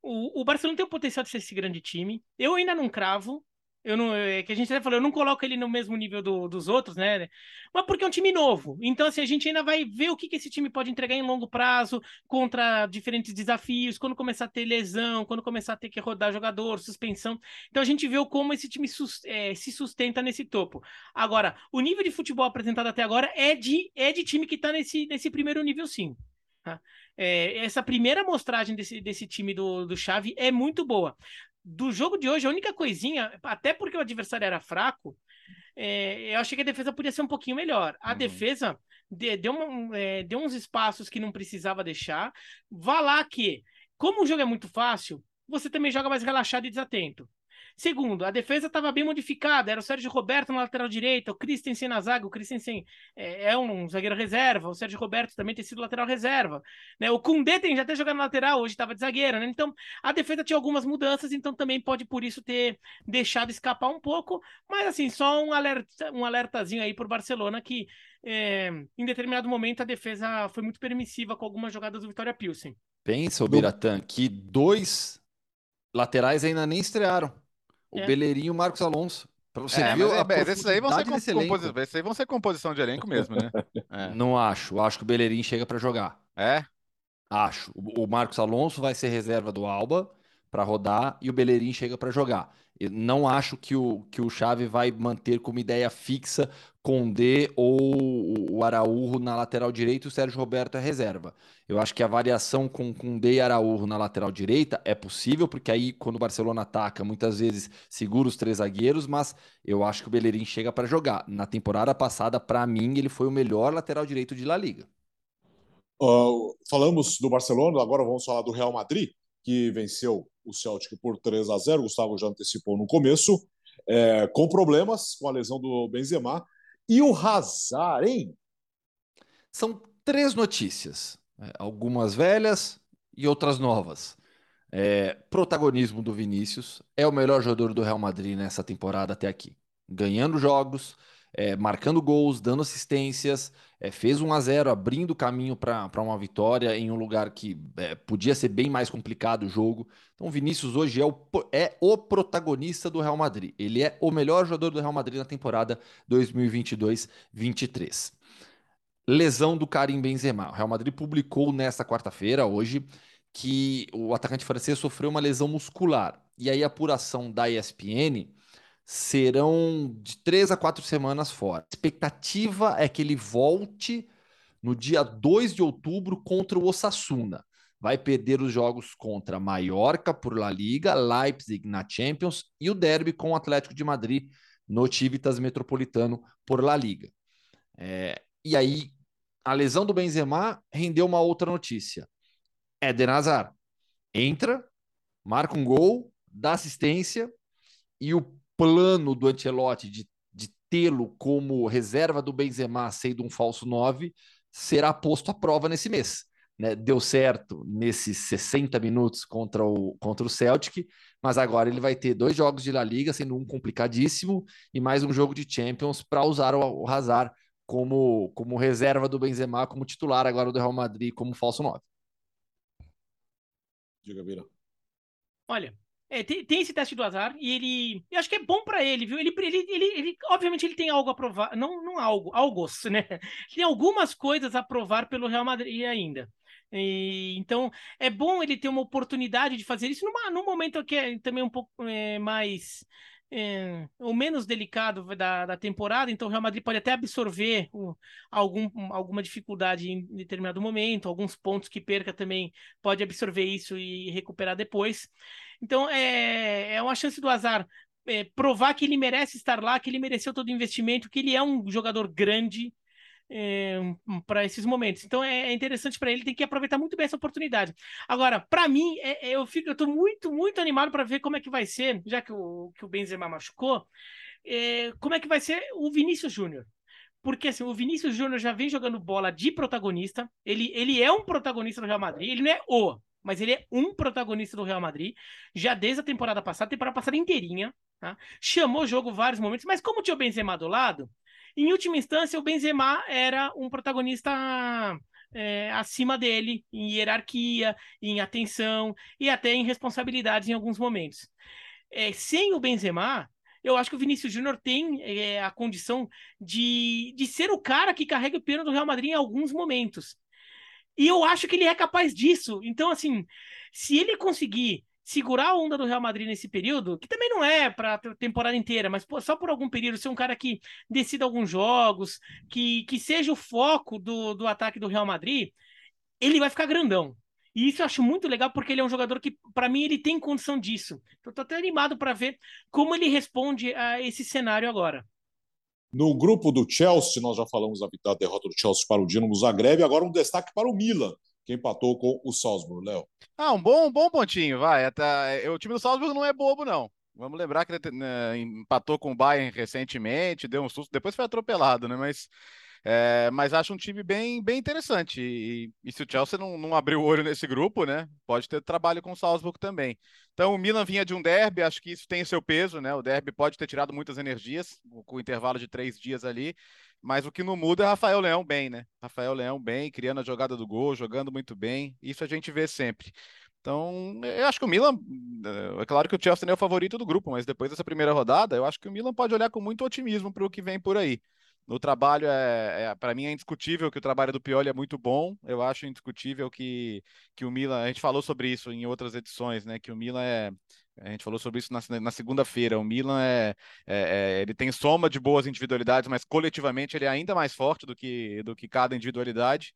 D: o, o Barcelona tem o potencial de ser esse grande time. Eu ainda não cravo. Eu não, é que a gente até falou, eu não coloco ele no mesmo nível do, dos outros, né? Mas porque é um time novo. Então, assim, a gente ainda vai ver o que, que esse time pode entregar em longo prazo contra diferentes desafios, quando começar a ter lesão, quando começar a ter que rodar jogador, suspensão. Então, a gente vê como esse time sus, é, se sustenta nesse topo. Agora, o nível de futebol apresentado até agora é de, é de time que está nesse, nesse primeiro nível, sim. Tá? É, essa primeira amostragem desse, desse time do, do Xavi é muito boa. Do jogo de hoje, a única coisinha, até porque o adversário era fraco, é, eu achei que a defesa podia ser um pouquinho melhor. A uhum. defesa de, deu, uma, é, deu uns espaços que não precisava deixar. Vá lá que, como o jogo é muito fácil, você também joga mais relaxado e desatento. Segundo, a defesa estava bem modificada, era o Sérgio Roberto na lateral direita, o Christensen na zaga, o Christensen é, é um zagueiro reserva, o Sérgio Roberto também tem sido lateral reserva, né? O Koundé tem já até jogado na lateral, hoje estava de zagueira, né? Então, a defesa tinha algumas mudanças, então também pode por isso ter deixado escapar um pouco, mas assim, só um alerta, um alertazinho aí por Barcelona que é, em determinado momento a defesa foi muito permissiva com algumas jogadas do Vitória Pilsen.
C: Pensa, o Biratã, que dois laterais ainda nem estrearam. O é. Beleirinho e o Marcos Alonso. Pra você
B: é, ver mas, é, esses aí vão ser esses aí vão ser composição de elenco mesmo, né? (laughs)
C: é. Não acho. Acho que o Beleirinho chega para jogar.
B: É?
C: Acho. O Marcos Alonso vai ser reserva do Alba para rodar e o Beleirinho chega para jogar. Eu não acho que o, que o Chave vai manter como ideia fixa Condé ou o Araújo na lateral direita e o Sérgio Roberto é reserva. Eu acho que a variação com Condé e Araújo na lateral direita é possível, porque aí quando o Barcelona ataca, muitas vezes segura os três zagueiros, mas eu acho que o Bellerin chega para jogar. Na temporada passada, para mim, ele foi o melhor lateral direito de La Liga.
A: Uh, falamos do Barcelona, agora vamos falar do Real Madrid, que venceu o Celtic por 3 a 0. O Gustavo já antecipou no começo, é, com problemas com a lesão do Benzema e o Hazard, hein?
C: São três notícias, né? algumas velhas e outras novas. É, protagonismo do Vinícius é o melhor jogador do Real Madrid nessa temporada até aqui, ganhando jogos, é, marcando gols, dando assistências, é, fez 1 a 0 abrindo caminho para uma vitória em um lugar que é, podia ser bem mais complicado o jogo. Então, Vinícius hoje é o, é o protagonista do Real Madrid. Ele é o melhor jogador do Real Madrid na temporada 2022-23. Lesão do Karim Benzema. O Real Madrid publicou nesta quarta-feira, hoje, que o atacante francês sofreu uma lesão muscular. E aí a apuração da ESPN serão de três a quatro semanas fora. A expectativa é que ele volte no dia 2 de outubro contra o Osasuna. Vai perder os jogos contra Mallorca por La Liga, Leipzig na Champions e o derby com o Atlético de Madrid no Civitas Metropolitano por La Liga. É, e aí, a lesão do Benzema rendeu uma outra notícia. Eden Hazard entra, marca um gol, dá assistência e o plano do Ancelotti de, de tê-lo como reserva do Benzema, sendo um falso 9, será posto à prova nesse mês. Né? Deu certo nesses 60 minutos contra o, contra o Celtic, mas agora ele vai ter dois jogos de La Liga, sendo um complicadíssimo, e mais um jogo de Champions para usar o, o Hazard como, como reserva do Benzema, como titular agora do Real Madrid, como falso 9.
A: Diga, Vira.
D: Olha, é, tem, tem, esse teste do azar e ele. Eu acho que é bom para ele, viu? Ele, ele, ele, ele, obviamente, ele tem algo a provar. Não, não algo, algos, né? (laughs) Tem algumas coisas a provar pelo Real Madrid ainda. E, então, é bom ele ter uma oportunidade de fazer isso numa, num momento que é também um pouco é, mais é, o menos delicado da, da temporada, então o Real Madrid pode até absorver o, algum, alguma dificuldade em determinado momento, alguns pontos que perca também pode absorver isso e recuperar depois. Então é, é uma chance do azar é, provar que ele merece estar lá, que ele mereceu todo o investimento, que ele é um jogador grande, é, para esses momentos. Então é, é interessante para ele, tem que aproveitar muito bem essa oportunidade. Agora, para mim, é, é, eu fico, eu tô muito, muito animado para ver como é que vai ser, já que o, que o Benzema machucou, é, como é que vai ser o Vinícius Júnior. Porque assim, o Vinícius Júnior já vem jogando bola de protagonista. Ele, ele é um protagonista do Real Madrid. Ele não é o, mas ele é um protagonista do Real Madrid. Já desde a temporada passada, temporada passada inteirinha. Tá? Chamou o jogo vários momentos. Mas como tinha o Benzema do lado, em última instância, o Benzema era um protagonista é, acima dele em hierarquia, em atenção e até em responsabilidades em alguns momentos. É, sem o Benzema, eu acho que o Vinícius Júnior tem é, a condição de, de ser o cara que carrega o piano do Real Madrid em alguns momentos. E eu acho que ele é capaz disso. Então, assim, se ele conseguir segurar a onda do Real Madrid nesse período, que também não é para temporada inteira, mas só por algum período, ser um cara que decida alguns jogos, que, que seja o foco do, do ataque do Real Madrid, ele vai ficar grandão. E isso eu acho muito legal porque ele é um jogador que, para mim, ele tem condição disso. Então, tô até animado para ver como ele responde a esse cenário agora.
A: No grupo do Chelsea, nós já falamos da derrota do Chelsea para o Dinamo Zagreb, agora um destaque para o Milan, que empatou com o Salzburg, Léo.
B: Ah, um bom, um bom pontinho, vai. Até, o time do Salzburg não é bobo, não. Vamos lembrar que ele né, empatou com o Bayern recentemente, deu um susto, depois foi atropelado, né? Mas, é, mas acho um time bem, bem interessante. E, e se o Chelsea não, não abriu o olho nesse grupo, né? Pode ter trabalho com o Salzburg também. Então o Milan vinha de um derby, acho que isso tem o seu peso, né? O derby pode ter tirado muitas energias, com o intervalo de três dias ali. Mas o que não muda é Rafael Leão bem, né? Rafael Leão bem, criando a jogada do gol, jogando muito bem. Isso a gente vê sempre. Então, eu acho que o Milan, eh, é claro que o Chelsea é o favorito do grupo, mas depois dessa primeira rodada, eu acho que o Milan pode olhar com muito otimismo para o que vem por aí. No trabalho, é, é para mim é indiscutível que o trabalho do Pioli é muito bom. Eu acho indiscutível que, que o Milan, a gente falou sobre isso em outras edições, né? Que o Milan é, a gente falou sobre isso na, na segunda-feira. O Milan é, é, é, ele tem soma de boas individualidades, mas coletivamente ele é ainda mais forte do que, do que cada individualidade.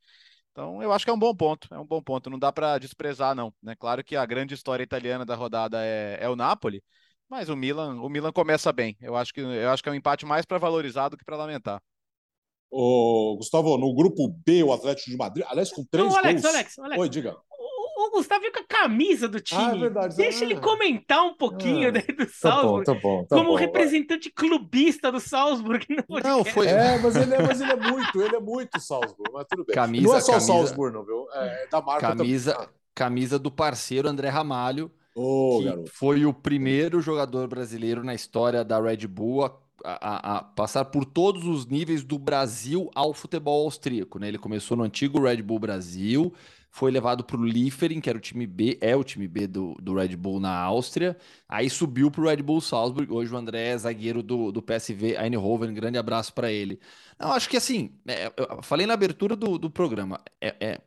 B: Então, eu acho que é um bom ponto. É um bom ponto. Não dá para desprezar, não. Né? Claro que a grande história italiana da rodada é, é o Napoli, mas o Milan, o Milan começa bem. Eu acho que, eu acho que é um empate mais para valorizar do que para lamentar.
A: Ô, Gustavo, no grupo B, o Atlético de Madrid, aliás, com três
D: Não, Alex,
A: gols.
D: Alex, Alex.
A: Oi, diga
D: o Gustavo viu com a camisa do time. Ah, é verdade. Deixa ah, ele comentar um pouquinho ah, do Salzburg. Tá bom, tá bom, tá como bom, representante vai. clubista do Salzburg.
A: Não, foi. É, mas ele é, mas ele é muito, ele é muito Salzburg, mas tudo bem. Camisa, não é só camisa, Salzburg, não, viu? É da marca
C: camisa, também. Camisa do parceiro André Ramalho.
A: Oh,
C: que
A: garoto.
C: foi o primeiro jogador brasileiro na história da Red Bull a, a, a, passar por todos os níveis do Brasil ao futebol austríaco. Né? Ele começou no antigo Red Bull Brasil, foi levado para o Liefering, que era o time B, é o time B do, do Red Bull na Áustria, aí subiu para o Red Bull Salzburg, hoje o André é zagueiro do, do PSV Eindhoven, grande abraço para ele. Não, acho que assim, é, eu falei na abertura do, do programa, é, é,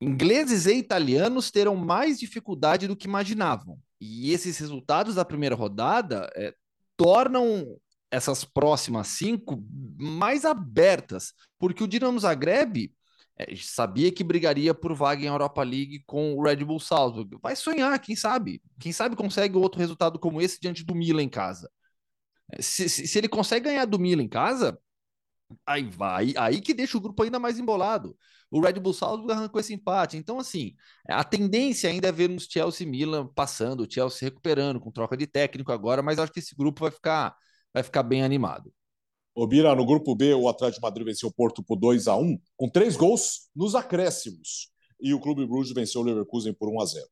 C: ingleses e italianos terão mais dificuldade do que imaginavam, e esses resultados da primeira rodada é, tornam essas próximas cinco mais abertas, porque o Dinamo Zagreb é, sabia que brigaria por vaga em Europa League com o Red Bull Salzburg. Vai sonhar, quem sabe? Quem sabe consegue outro resultado como esse diante do Milan em casa. É, se, se, se ele consegue ganhar do Milan em casa, aí vai, aí que deixa o grupo ainda mais embolado. O Red Bull Salzburg arrancou esse empate. Então, assim, a tendência ainda é vermos Chelsea e Milan passando, o Chelsea recuperando com troca de técnico agora, mas acho que esse grupo vai ficar, vai ficar bem animado.
A: O Bira, no grupo B, o Atlético de Madrid venceu o Porto por 2 a 1 com três gols nos acréscimos. E o Clube Bruges venceu o Leverkusen por 1 a 0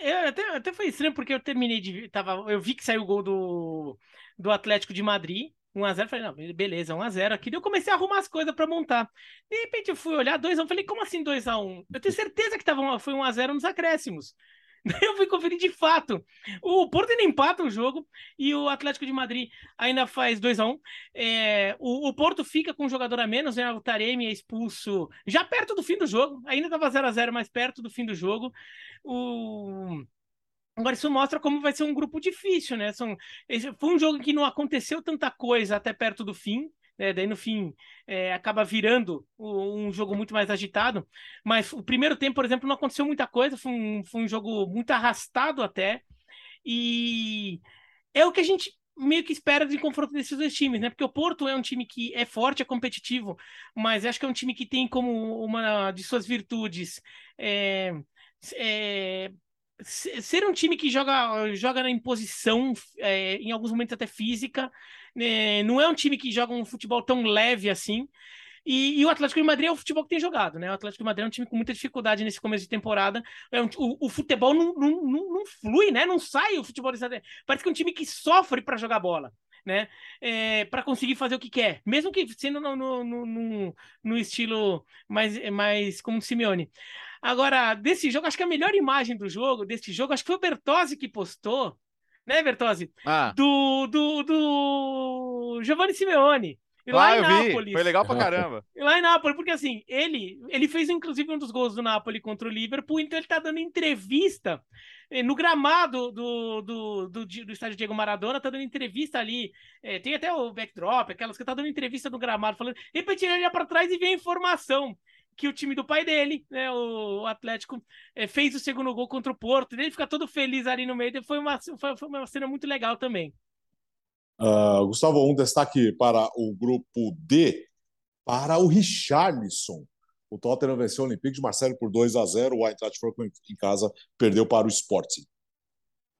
D: eu, até, até foi estranho, porque eu terminei de. Tava, eu vi que saiu o gol do, do Atlético de Madrid. 1x0, falei, não, beleza, 1x0 aqui. Daí eu comecei a arrumar as coisas para montar. De repente eu fui olhar 2x1, falei, como assim 2x1? Eu tenho certeza que tava, foi 1x0 nos acréscimos. (laughs) eu fui conferir de fato. O Porto ainda empata o jogo e o Atlético de Madrid ainda faz 2 a 1 um. é, o, o, Porto fica com um jogador a menos, né? O Taremi é expulso já perto do fim do jogo. Ainda estava 0 a 0 mas perto do fim do jogo. O... Agora, isso mostra como vai ser um grupo difícil, né? São... Esse foi um jogo que não aconteceu tanta coisa até perto do fim. É, daí no fim é, acaba virando um jogo muito mais agitado. Mas o primeiro tempo, por exemplo, não aconteceu muita coisa, foi um, foi um jogo muito arrastado até. E é o que a gente meio que espera de confronto desses dois times, né? Porque o Porto é um time que é forte, é competitivo, mas acho que é um time que tem como uma de suas virtudes é, é, ser um time que joga, joga em posição, é, em alguns momentos até física, né? não é um time que joga um futebol tão leve assim. E, e, o Atlético de Madrid é o futebol que tem jogado, né? O Atlético de Madrid é um time com muita dificuldade nesse começo de temporada. É um, o, o, futebol não, não, não, não, flui, né? Não sai o futebol. Parece que é um time que sofre para jogar bola. Né? É, para conseguir fazer o que quer, mesmo que sendo no, no, no, no estilo mais, mais como Simeone. Agora, desse jogo, acho que a melhor imagem do jogo, desse jogo, acho que foi o Bertozzi que postou, né, Bertozzi?
B: Ah.
D: Do, do, do Giovanni Simeone. Lá ah, em Nápoles.
B: Vi. Foi legal pra caramba.
D: Lá em Nápoles, porque assim, ele, ele fez inclusive um dos gols do Nápoles contra o Liverpool, então ele tá dando entrevista eh, no gramado do, do, do, do, estádio Diego Maradona, tá dando entrevista ali. É, tem até o backdrop, aquelas que tá dando entrevista no gramado, falando. De repente ele olha pra trás e vê a informação que o time do pai dele, né, o Atlético, é, fez o segundo gol contra o Porto. Ele fica todo feliz ali no meio. Foi uma, foi, foi uma cena muito legal também.
A: Uh, Gustavo, um destaque para o grupo D, para o Richarlison. O Tottenham venceu o Olympique de Marseille por 2 a 0 O Eintracht Frankfurt em casa perdeu para o Sporting.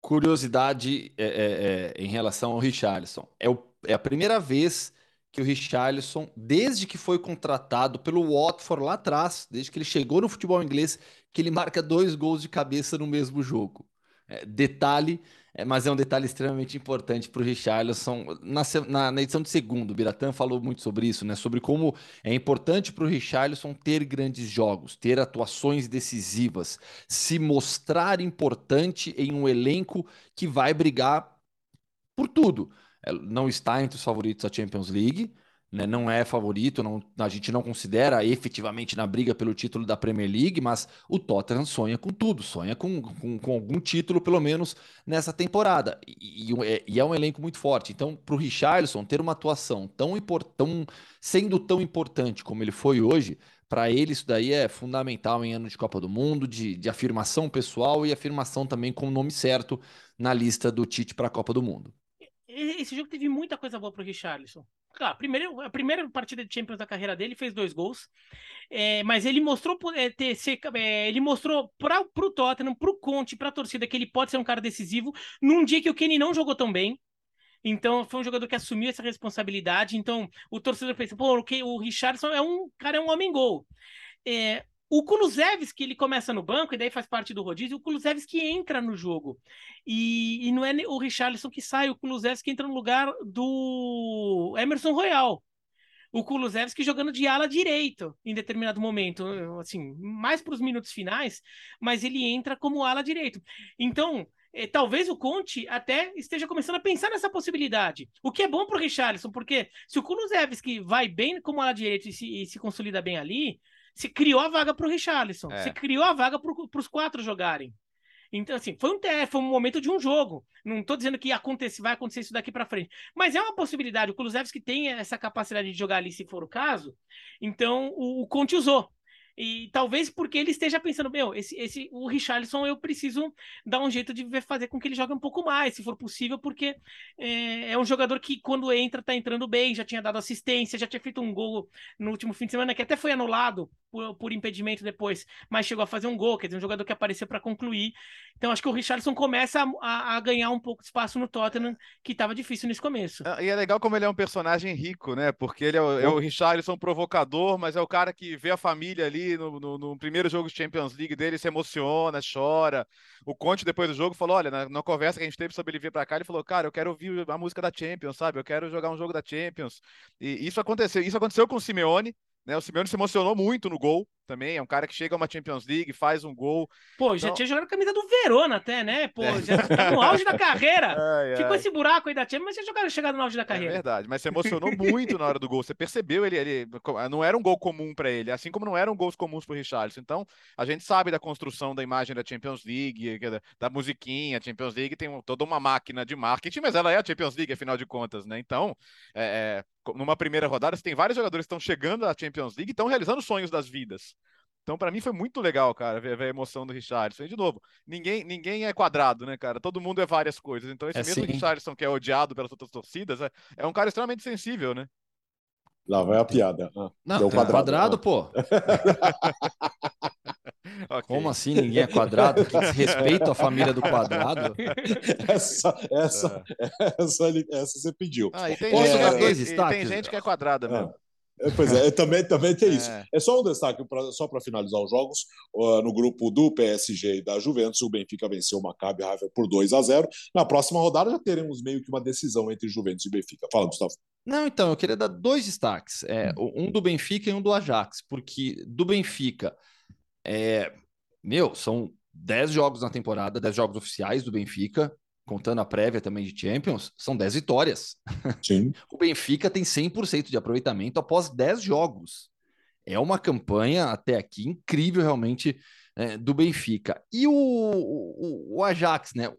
C: Curiosidade é, é, é, em relação ao Richarlison. É, o, é a primeira vez que o Richarlison, desde que foi contratado pelo Watford lá atrás, desde que ele chegou no futebol inglês, que ele marca dois gols de cabeça no mesmo jogo. É, detalhe, é, mas é um detalhe extremamente importante para o Richarlison. Na, na, na, edição de segundo, o Biratã falou muito sobre isso, né? Sobre como é importante para o Richarlison ter grandes jogos, ter atuações decisivas, se mostrar importante em um elenco que vai brigar por tudo é, não está entre os favoritos da Champions League, né? não é favorito, não, a gente não considera efetivamente na briga pelo título da Premier League, mas o Tottenham sonha com tudo, sonha com, com, com algum título, pelo menos nessa temporada. E, e, é, é um elenco muito forte. Então, para o Richarlison ter uma atuação tão sendo tão importante como ele foi hoje, para ele isso daí é fundamental em ano de Copa do Mundo, de, de afirmação pessoal e afirmação também com o nome certo na lista do Tite para a Copa do Mundo
D: esse jogo teve muita coisa boa pro Richarlison. Claro, primeiro, a primeira partida de Champions da carreira dele fez dois gols, é, mas ele mostrou é, ter, ser, é, ele mostrou para pro Tottenham, pro Conte, pra torcida que ele pode ser um cara decisivo num dia que o Kenny não jogou tão bem. Então, foi um jogador que assumiu essa responsabilidade. Então, o torcedor pensa, pô, o, o Richardson é um cara, é um homem-gol. É, o Kulusevski, ele começa no banco e daí faz parte do rodízio. O Kulusevski entra no jogo. E, e não é o Richarlison que sai, o Kulusevski entra no lugar do Emerson Royal. O Kulusevski jogando de ala direito em determinado momento, assim, mais para os minutos finais, mas ele entra como ala direito. Então, é, talvez o Conte até esteja começando a pensar nessa possibilidade. O que é bom para o Richarlison, porque se o Kulusevski vai bem como ala direito e se, e se consolida bem ali, se criou a vaga para o Richarlison. É. Você criou a vaga para os quatro jogarem. Então, assim, foi um, foi um momento de um jogo. Não estou dizendo que acontece, vai acontecer isso daqui para frente. Mas é uma possibilidade. O Kulusevski tem essa capacidade de jogar ali, se for o caso. Então, o, o Conte usou. E talvez porque ele esteja pensando, meu, esse, esse, o Richarlison eu preciso dar um jeito de fazer com que ele jogue um pouco mais, se for possível, porque é, é um jogador que quando entra, tá entrando bem, já tinha dado assistência, já tinha feito um gol no último fim de semana, que até foi anulado por, por impedimento depois, mas chegou a fazer um gol, quer dizer, um jogador que apareceu para concluir. Então acho que o Richarlison começa a, a, ganhar um pouco de espaço no Tottenham, que estava difícil nesse começo.
B: E é legal como ele é um personagem rico, né? Porque ele é o, é o Richarlison provocador, mas é o cara que vê a família ali no, no, no, primeiro jogo de Champions League dele, se emociona, chora. O Conte, depois do jogo, falou: olha, na, na conversa que a gente teve sobre ele vir para cá, ele falou: cara, eu quero ouvir a música da Champions, sabe? Eu quero jogar um jogo da Champions. E isso aconteceu. Isso aconteceu com o Simeone, né? O Simeone se emocionou muito no gol. Também. É um cara que chega a uma Champions League, faz um gol.
D: Pô, já então... tinha jogado a camisa do Verona até, né? Pô, é. já tá no auge da (laughs) carreira. Ai, Ficou ai. esse buraco aí da Champions, mas já jogado chegado no auge da é carreira.
B: É verdade, mas se emocionou (laughs) muito na hora do gol. Você percebeu ele, ele não era um gol comum para ele, assim como não eram gols comuns pro Richarlison. Então, a gente sabe da construção da imagem da Champions League, da, da musiquinha. A Champions League tem toda uma máquina de marketing, mas ela é a Champions League, afinal de contas, né? Então, é, é numa primeira rodada, você tem vários jogadores que estão chegando à Champions League e estão realizando sonhos das vidas. Então, para mim, foi muito legal, cara, ver, ver, a emoção do Richardson. E, de novo, ninguém, ninguém é quadrado, né, cara? Todo mundo é várias coisas. Então, esse é mesmo sim. Richardson, que é odiado pelas outras torcidas, é, é, um cara extremamente sensível, né?
A: Lá vai a piada.
C: Ah, não, é quadrado, quadrado pô. (laughs) okay. Como assim ninguém é quadrado? Que desrespeito à família do quadrado? (laughs)
A: essa, essa, é. essa, essa, você pediu.
B: Ah, e tem, gente, é, dois e, e tem gente que é quadrada mesmo.
A: É. Pois é, também, também tem isso. É, é só um destaque, pra, só para finalizar os jogos. Uh, no grupo do PSG e da Juventus, o Benfica venceu o Maccabi Haifa por 2 a 0 Na próxima rodada já teremos meio que uma decisão entre Juventus e Benfica. Fala, Gustavo.
C: Não, então, eu queria dar dois destaques. É, um do Benfica e um do Ajax, porque do Benfica, é, meu, são 10 jogos na temporada, 10 jogos oficiais do Benfica, contando a prévia também de Champions, são 10 vitórias.
A: Sim. (laughs)
C: o Benfica tem 100% de aproveitamento após 10 jogos. É uma campanha até aqui incrível, realmente, é, do Benfica. E o, o, o, Ajax, né?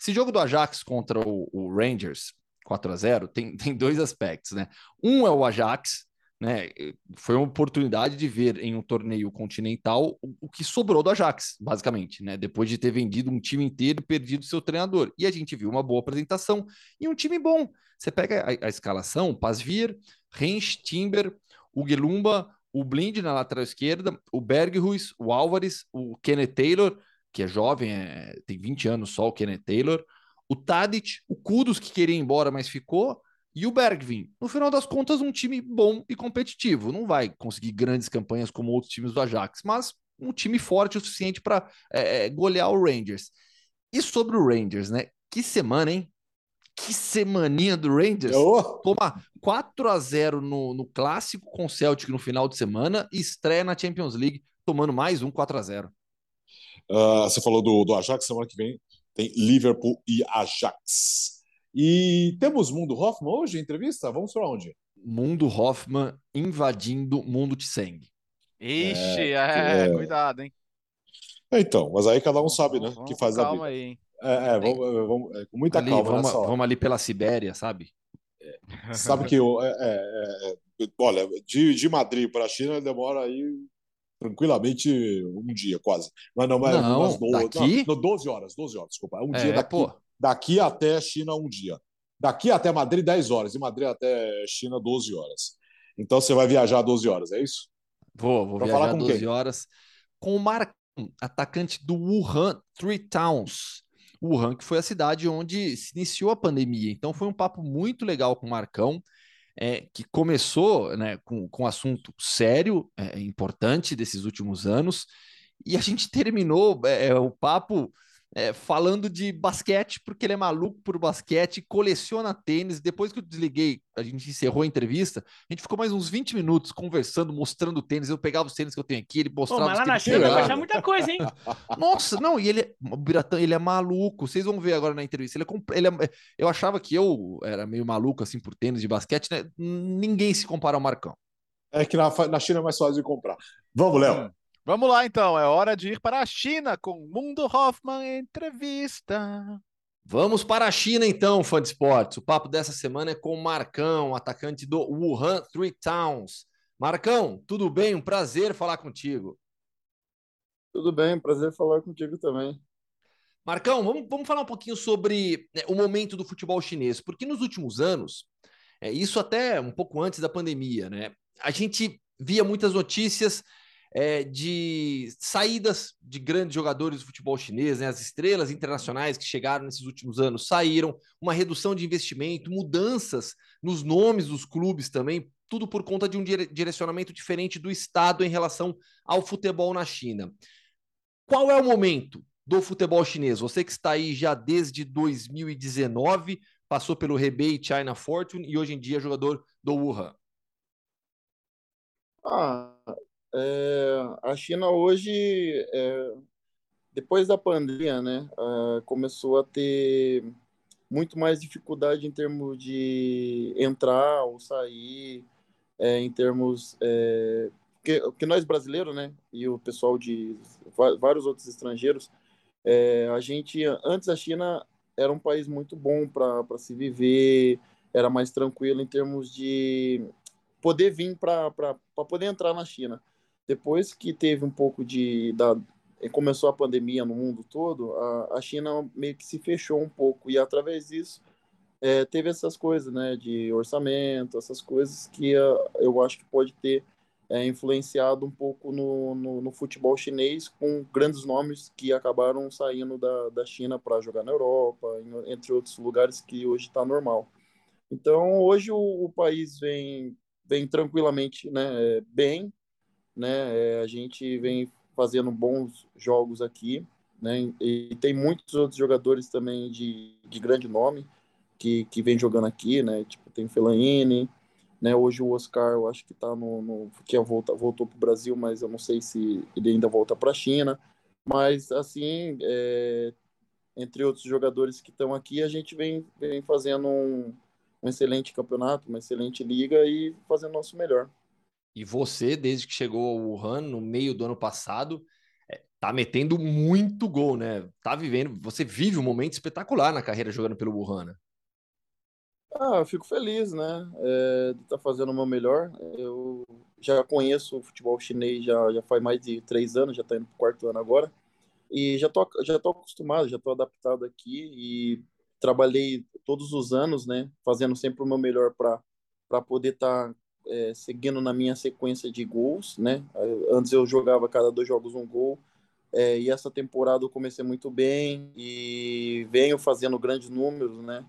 C: esse jogo do Ajax contra o, o Rangers, 4 a 0 tem, (laughs) tem dois aspectos, né? Um é o Ajax, né? Foi uma oportunidade de ver em um torneio continental o, que sobrou do Ajax, basicamente, né? Depois de ter vendido um time inteiro perdido seu treinador. E a gente viu uma boa apresentação e um time bom. Você pega a, a escalação: Pasvir, Rens, Timber, o Gelumba, o Blind na lateral esquerda, o Berghuis, o Álvares, o Kenneth Taylor, que é jovem, é, tem 20 anos só, o Kenneth Taylor, o Tadic, o Kudos, que queria ir embora, mas ficou, e o Bergvin, no final das contas, um time bom e competitivo. Não vai conseguir grandes campanhas como outros times do Ajax, mas um time forte o suficiente para é, é, golear o Rangers. E sobre o Rangers, né? Que semana, hein? Que semaninha do Rangers. Oh. Toma 4 a 0 no, no clássico com o Celtic no final de semana e estreia na Champions League, tomando mais um 4 a 0
A: uh, ah, Você falou do, do Ajax, semana que vem tem Liverpool e Ajax. E temos Mundo Hoffman hoje em entrevista? Vamos para onde?
C: Mundo Hoffman invadindo Mundo Tseng.
B: Ixi, é, é, cuidado, hein?
A: Então, mas aí cada um sabe, né?
B: Vamos,
A: que faz
B: calma
A: a vida.
B: aí, hein?
A: É, é, vamos, vamos é, com muita
C: ali,
A: calma.
C: Vamos, vamos, ali pela Sibéria, sabe?
A: sabe que eu, é, é, é, olha, de, de Madrid para a China demora aí tranquilamente um dia, quase. Mas não, mas
C: não, umas 12, daqui?
A: Não, 12 horas, 12 horas, desculpa. Um dia daqui. Pô daqui até China um dia. Daqui até Madrid, 10 horas. E Madrid até China, 12 horas. Então você vai viajar 12 horas, é isso?
C: Vou, vou pra viajar falar com 12 quem? horas com o Marcão, atacante do Wuhan Three Towns. Wuhan, que foi a cidade onde se iniciou a pandemia. Então foi um papo muito legal com o Marcão, é, que começou né, com, com um assunto sério, é, importante desses últimos anos, e a gente terminou é, o papo é, falando de basquete, porque ele é maluco por basquete, coleciona tênis. Depois que eu desliguei, a gente encerrou a entrevista, a gente ficou mais uns 20 minutos conversando, mostrando tênis. Eu pegava os tênis que eu tenho aqui, ele mostrava. Pô,
D: mas lá na China vai achar muita coisa, hein? (laughs)
C: Nossa, não, e ele, o Biratã, ele é maluco. Vocês vão ver agora na entrevista. Ele é, ele é, eu achava que eu era meio maluco assim por tênis de basquete, né? Ninguém se compara ao Marcão.
A: É que na, na China é mais fácil de comprar. Vamos, Léo.
B: Vamos lá, então. É hora de ir para a China com Mundo Hoffman Entrevista.
C: Vamos para a China, então, fã de esportes. O papo dessa semana é com o Marcão, atacante do Wuhan Three Towns. Marcão, tudo bem? Um prazer falar contigo.
E: Tudo bem, prazer falar contigo também.
C: Marcão, vamos, vamos falar um pouquinho sobre né, o momento do futebol chinês, porque nos últimos anos, é, isso até um pouco antes da pandemia, né? A gente via muitas notícias é, de saídas de grandes jogadores do futebol chinês, né? as estrelas internacionais que chegaram nesses últimos anos saíram, uma redução de investimento, mudanças nos nomes dos clubes também, tudo por conta de um direcionamento diferente do Estado em relação ao futebol na China. Qual é o momento do futebol chinês? Você que está aí já desde 2019, passou pelo Hebei China Fortune e hoje em dia é jogador do Wuhan.
E: Ah, é, a China hoje, é, depois da pandemia, né, é, começou a ter muito mais dificuldade em termos de entrar ou sair, é, em termos é, que, que nós brasileiros, né, e o pessoal de vários outros estrangeiros, é, a gente antes a China era um país muito bom para se viver, era mais tranquilo em termos de poder vir para poder entrar na China. Depois que teve um pouco de da, começou a pandemia no mundo todo, a, a China meio que se fechou um pouco e através disso é, teve essas coisas, né, de orçamento, essas coisas que uh, eu acho que pode ter é, influenciado um pouco no, no, no, futebol chinês, com grandes nomes que acabaram saindo da, da China para jogar na Europa, em, entre outros lugares que hoje está normal. Então, hoje o, o, país vem, vem tranquilamente né, bem, né, é, a gente vem fazendo bons jogos aqui, né, e tem muitos outros jogadores também de, de grande nome que, que vem jogando aqui, né, tipo, tem Fellaini, né? Hoje o Oscar, eu acho que está no, no que é volta, voltou para o Brasil, mas eu não sei se ele ainda volta para a China. Mas assim, é, entre outros jogadores que estão aqui, a gente vem, vem fazendo um, um excelente campeonato, uma excelente liga e fazendo nosso melhor.
C: E você, desde que chegou ao Wuhan no meio do ano passado, é, tá metendo muito gol, né? Tá vivendo, você vive um momento espetacular na carreira jogando pelo Wuhan. Né?
E: Ah, eu fico feliz, né? É, de estar tá fazendo o meu melhor. Eu já conheço o futebol chinês já, já faz mais de três anos, já está indo para o quarto ano agora. E já tô, já tô acostumado, já tô adaptado aqui e trabalhei todos os anos, né? Fazendo sempre o meu melhor para poder estar tá, é, seguindo na minha sequência de gols, né? Antes eu jogava cada dois jogos um gol. É, e essa temporada eu comecei muito bem e venho fazendo grandes números, né?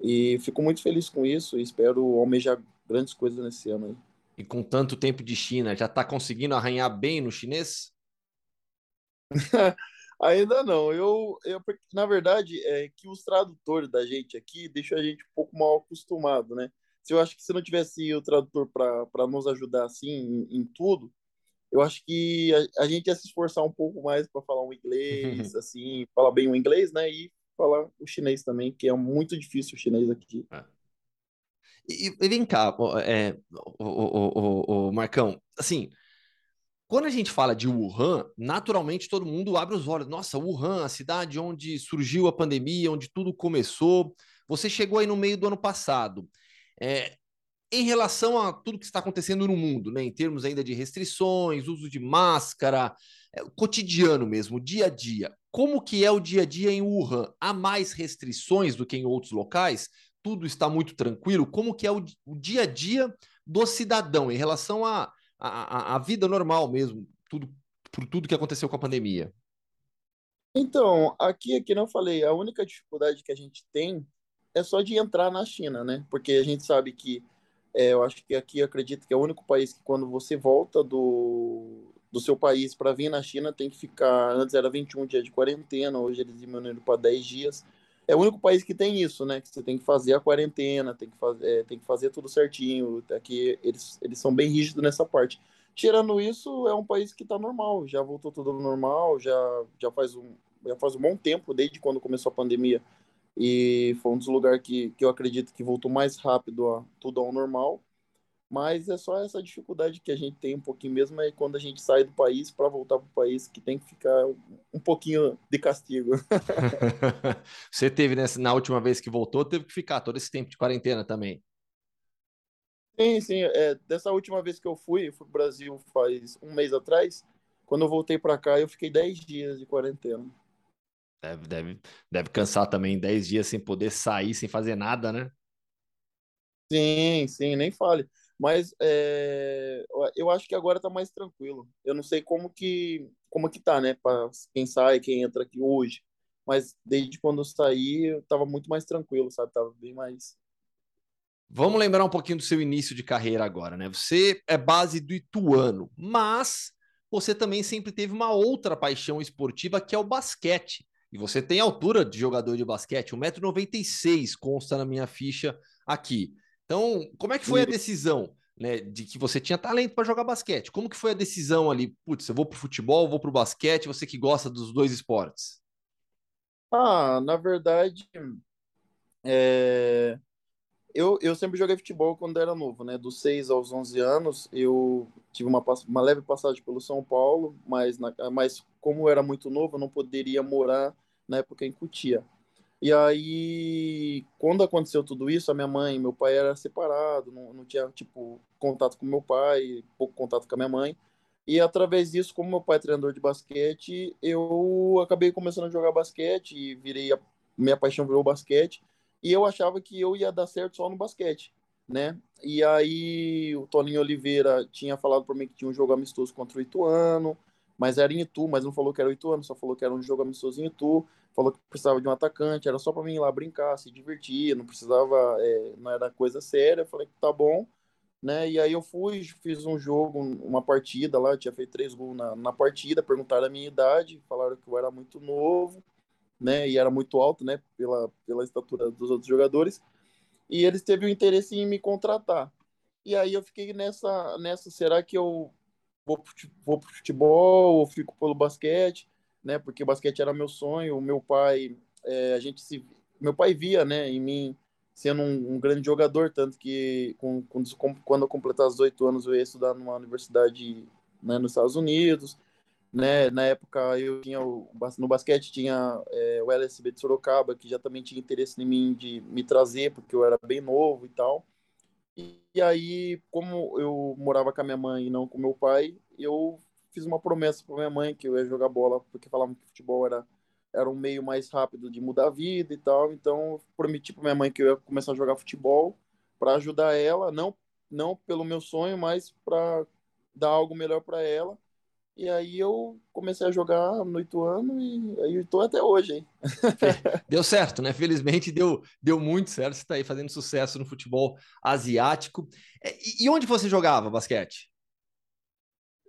E: E fico muito feliz com isso e espero almejar grandes coisas nesse ano aí.
C: E com tanto tempo de China, já está conseguindo arranhar bem no chinês? (laughs)
E: Ainda não. Eu, eu, na verdade, é que os tradutores da gente aqui deixam a gente um pouco mal acostumado, né? Se eu acho que se não tivesse o tradutor para nos ajudar assim em, em, tudo, eu acho que a, a, gente ia se esforçar um pouco mais para falar um inglês, (laughs) assim, falar bem o inglês, né? E falar o chinês também, que é muito difícil o chinês aqui. É.
C: E, e, vem cá, é, o, o, o, o, Marcão, assim, quando a gente fala de Wuhan, naturalmente todo mundo abre os olhos. Nossa, Wuhan, a cidade onde surgiu a pandemia, onde tudo começou. Você chegou aí no meio do ano passado. É, em relação a tudo que está acontecendo no mundo, né, em termos ainda de restrições, uso de máscara, é, cotidiano mesmo, dia a dia, como que é o dia a dia em Wuhan? Há mais restrições do que em outros locais? Tudo está muito tranquilo? Como que é o, o dia a dia do cidadão em relação à a, a, a, vida normal mesmo, tudo, por tudo que aconteceu com a pandemia?
E: Então, aqui, aqui não falei, a única dificuldade que a gente tem é só de entrar na China, né? Porque a gente sabe que, é, eu acho que aqui acredito que é o único país que quando você volta do, do seu país para vir na China tem que ficar, antes era 21 dias de quarentena, hoje eles diminuíram para 10 dias. É o único país que tem isso, né? Que você tem que fazer a quarentena, tem que fazer, é, tem que fazer tudo certinho. Aqui eles, eles são bem rígidos nessa parte. Tirando isso, é um país que está normal, já voltou tudo normal, já, já, faz um, já faz um bom tempo, desde quando começou a pandemia. E foi um dos lugares que, que eu acredito que voltou mais rápido a tudo ao normal. Mas é só essa dificuldade que a gente tem um pouquinho mesmo é quando a gente sai do país para voltar para o país que tem que ficar um pouquinho de castigo. (laughs)
C: Você teve nessa, na última vez que voltou, teve que ficar todo esse tempo de quarentena também.
E: Sim, sim. É, dessa última vez que eu fui, eu fui para o Brasil faz um mês atrás. Quando eu voltei para cá, eu fiquei 10 dias de quarentena.
C: Deve, deve, deve cansar também 10 dias sem poder sair, sem fazer nada, né?
E: Sim, sim, nem fale. Mas é, eu acho que agora está mais tranquilo. Eu não sei como que como que tá, né? Para quem sai, quem entra aqui hoje. Mas desde quando eu saí, eu tava muito mais tranquilo, sabe? Tava bem mais.
C: Vamos lembrar um pouquinho do seu início de carreira agora, né? Você é base do Ituano, mas você também sempre teve uma outra paixão esportiva que é o basquete. E você tem altura de jogador de basquete, 1,96m, consta na minha ficha aqui. Então, como é que foi a decisão né, de que você tinha talento para jogar basquete. Como que foi a decisão ali? Putz, eu vou pro futebol, vou pro basquete, você que gosta dos dois esportes?
E: Ah, na verdade, é, eu, eu sempre joguei futebol quando era novo, né? Dos 6 aos 11 anos, eu tive uma, uma leve passagem pelo São Paulo, mas, na, mas como eu era muito novo, eu não poderia morar na época em Cutia. E aí, quando aconteceu tudo isso, a minha mãe e meu pai era separado, não, não tinha, tipo, contato com meu pai, pouco contato com a minha mãe. E através disso, como meu pai é treinador de basquete, eu acabei começando a jogar basquete e virei a minha paixão virou basquete e eu achava que eu ia dar certo só no basquete, né? E aí o Toninho Oliveira tinha falado para mim que tinha um jogo amistoso contra o Ituano, mas era em Itu, mas não falou que era o Ituano, só falou que era um jogo amistoso em Itu, falou que precisava de um atacante, era só para mim ir lá brincar, se divertir, não precisava, é, não era coisa séria. Eu falei que tá bom, né? E aí eu fui, fiz um jogo, uma partida lá, tinha feito três gols na, na partida, perguntaram a minha idade, falaram que eu era muito novo, né? E era muito alto, né? Pela, pela estatura dos outros jogadores. E eles teve o interesse em me contratar. E aí eu fiquei nessa, nessa será que eu vou, pro futebol ou fico pelo basquete, né? Porque basquete era meu sonho. O meu pai, é, a gente se, meu pai via, né, em mim sendo um, um grande jogador, tanto que com, com, quando eu completar os 18 anos eu ia estudar numa universidade né, nos Estados Unidos né? Na época eu tinha no basquete tinha é, o LSB de Sorocaba que já também tinha interesse em mim de me trazer porque eu era bem novo e tal. E, aí, como eu morava com a minha mãe e não com meu pai, eu fiz uma promessa para minha mãe que eu ia jogar bola porque falavam que futebol era era um meio mais rápido de mudar a vida e tal. Então, eu prometi para minha mãe que eu ia começar a jogar futebol para ajudar ela, não não pelo meu sonho, mas para dar algo melhor para ela e aí eu comecei a jogar no Ituano e aí estou até hoje, hein?
C: Deu certo, né? Felizmente deu, deu muito certo. Você está aí fazendo sucesso no futebol asiático. É, e onde você jogava basquete?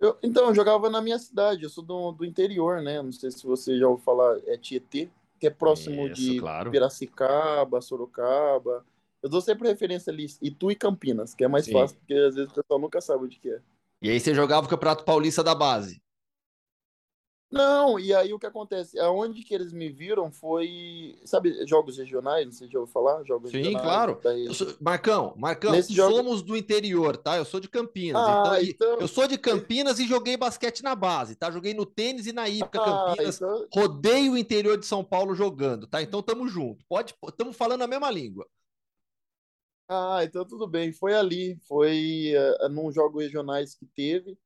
E: Eu, então, eu jogava na minha cidade, eu sou do, do interior, né? Não sei se você já ouviu falar, é Tietê, que é próximo Isso, de claro. Piracicaba, Sorocaba. Eu dou sempre referência ali, Itu e Campinas, que é mais Sim. fácil, porque às vezes o pessoal nunca sabe onde que é.
C: E aí você jogava o Campeonato Paulista da base.
E: Não, e aí o que acontece? Aonde que eles me viram foi, sabe, jogos regionais, não sei se já ouviu falar, jogos
C: Sim, claro. Sou... Marcão, Marcão, Nesse somos jogo... do interior, tá? Eu sou de Campinas. Ah, então, então... Eu sou de Campinas e joguei basquete na base, tá? Joguei no tênis e na Ípica ah, Campinas. Então... Rodei o interior de São Paulo jogando, tá? Então tamo junto. Pode, estamos falando a mesma língua.
E: Ah, então tudo bem. Foi ali, foi uh, num jogo regionais que teve.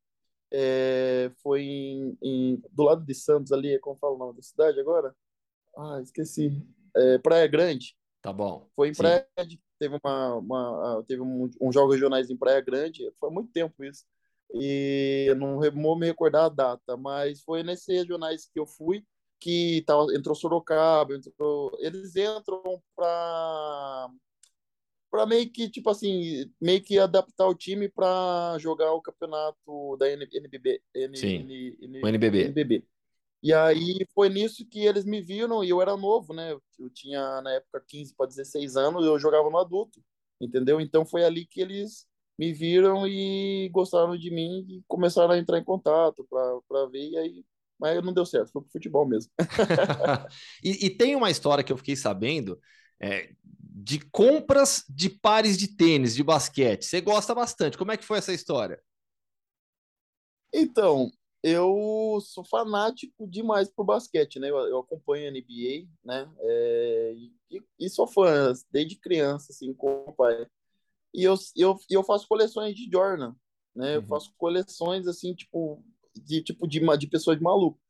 E: É, foi em, em, do lado de Santos ali, como fala o nome da cidade agora? Ah, esqueci. É, Praia Grande.
C: Tá bom.
E: Foi em Sim. Praia Grande, teve uma, uma ah, teve um, um jogo regionais em Praia Grande. Foi há muito tempo isso. E não vou me recordar a data, mas foi nesses regionais que eu fui que tava, entrou Sorocaba, entrou, eles entram para para meio que, tipo assim, meio que adaptar o time para jogar o campeonato da NBB.
C: N, Sim, N, N, o NBB.
E: NBB. E aí foi nisso que eles me viram, e eu era novo, né? Eu tinha, na época, 15 para 16 anos, eu jogava no adulto, entendeu? Então foi ali que eles me viram e gostaram de mim e começaram a entrar em contato para ver, e aí mas não deu certo, foi pro futebol mesmo. (laughs)
C: e, e, tem uma história que eu fiquei sabendo é, de compras de pares de tênis, de basquete. Você gosta bastante. Como é que foi essa história?
E: Então, eu sou fanático demais por basquete, né? Eu, eu acompanho a NBA, né? É, e, e, sou fã desde criança, assim, com o pai. E eu, eu, eu faço coleções de Jordan, né? Eu uhum. faço coleções, assim, tipo, de, tipo, de, de pessoas de maluco.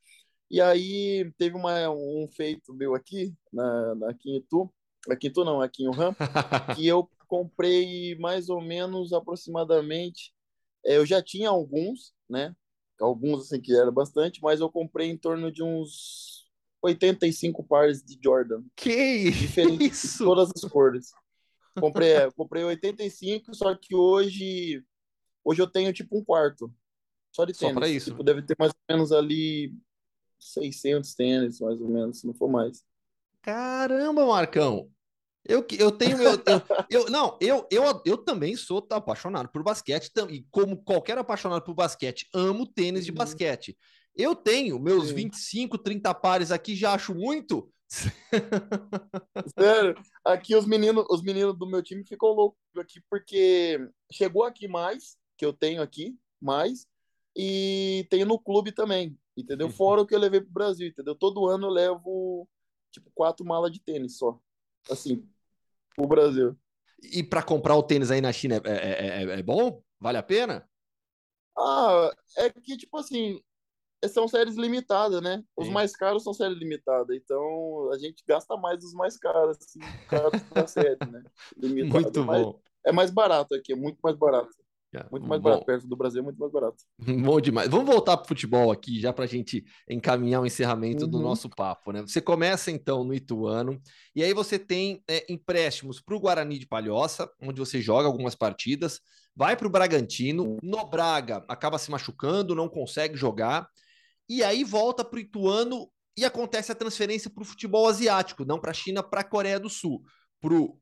E: E aí teve uma, um feito meu aqui, na, na, aqui em Itu, aqui tu não, aqui em Wuhan, (laughs) que eu comprei mais ou menos aproximadamente, é, eu já tinha alguns, né? Alguns assim que era bastante, mas eu comprei em torno de uns 85 pares de Jordan.
C: Que
E: diferentes isso? todas as cores. Comprei, é, comprei 85, só que hoje hoje eu tenho tipo um quarto só de tênis.
C: Só para isso.
E: Tipo, deve ter mais ou menos ali 600 tênis, mais ou menos, se não for mais.
C: Caramba, Marcão! Eu, eu tenho meu. Eu, eu, não, eu, eu, eu também sou apaixonado por basquete, e como qualquer apaixonado por basquete, amo tênis de
E: Uhum.
C: basquete. Eu tenho meus
E: Sim.
C: 25, 30 pares aqui, já acho muito.
E: Sério, aqui os meninos, os meninos do meu time ficam loucos aqui porque chegou aqui mais, que eu tenho aqui, mais, e tenho no clube também, entendeu? Fora o que eu levei pro Brasil, entendeu? Todo ano eu levo, tipo, quatro malas de tênis só, assim, pro Brasil.
C: E para comprar o tênis aí na China é, é, é- é bom? Vale a pena?
E: Ah, é que, tipo assim, são séries limitadas, né? Os
C: Sim.
E: mais caros são séries limitadas, então a gente gasta mais dos mais caros, assim, caros da (laughs) série, né? Limitada,
C: Muito bom.
E: É mais barato aqui, é muito mais barato.
C: É,
E: Muito mais
C: bom.
E: barato. Perto do Brasil é muito mais barato. (laughs)
C: Bom demais. Vamos voltar para o futebol aqui, já para a gente encaminhar o encerramento do
E: Uhum.
C: nosso papo, né? Você começa então no Ituano, e aí você tem é, empréstimos para o Guarani de Palhoça, onde você joga algumas partidas, vai para o Bragantino, no Braga acaba se machucando, não consegue jogar, e aí volta para o Ituano e acontece a transferência para o futebol asiático, não para a China, para a Coreia do Sul, para o.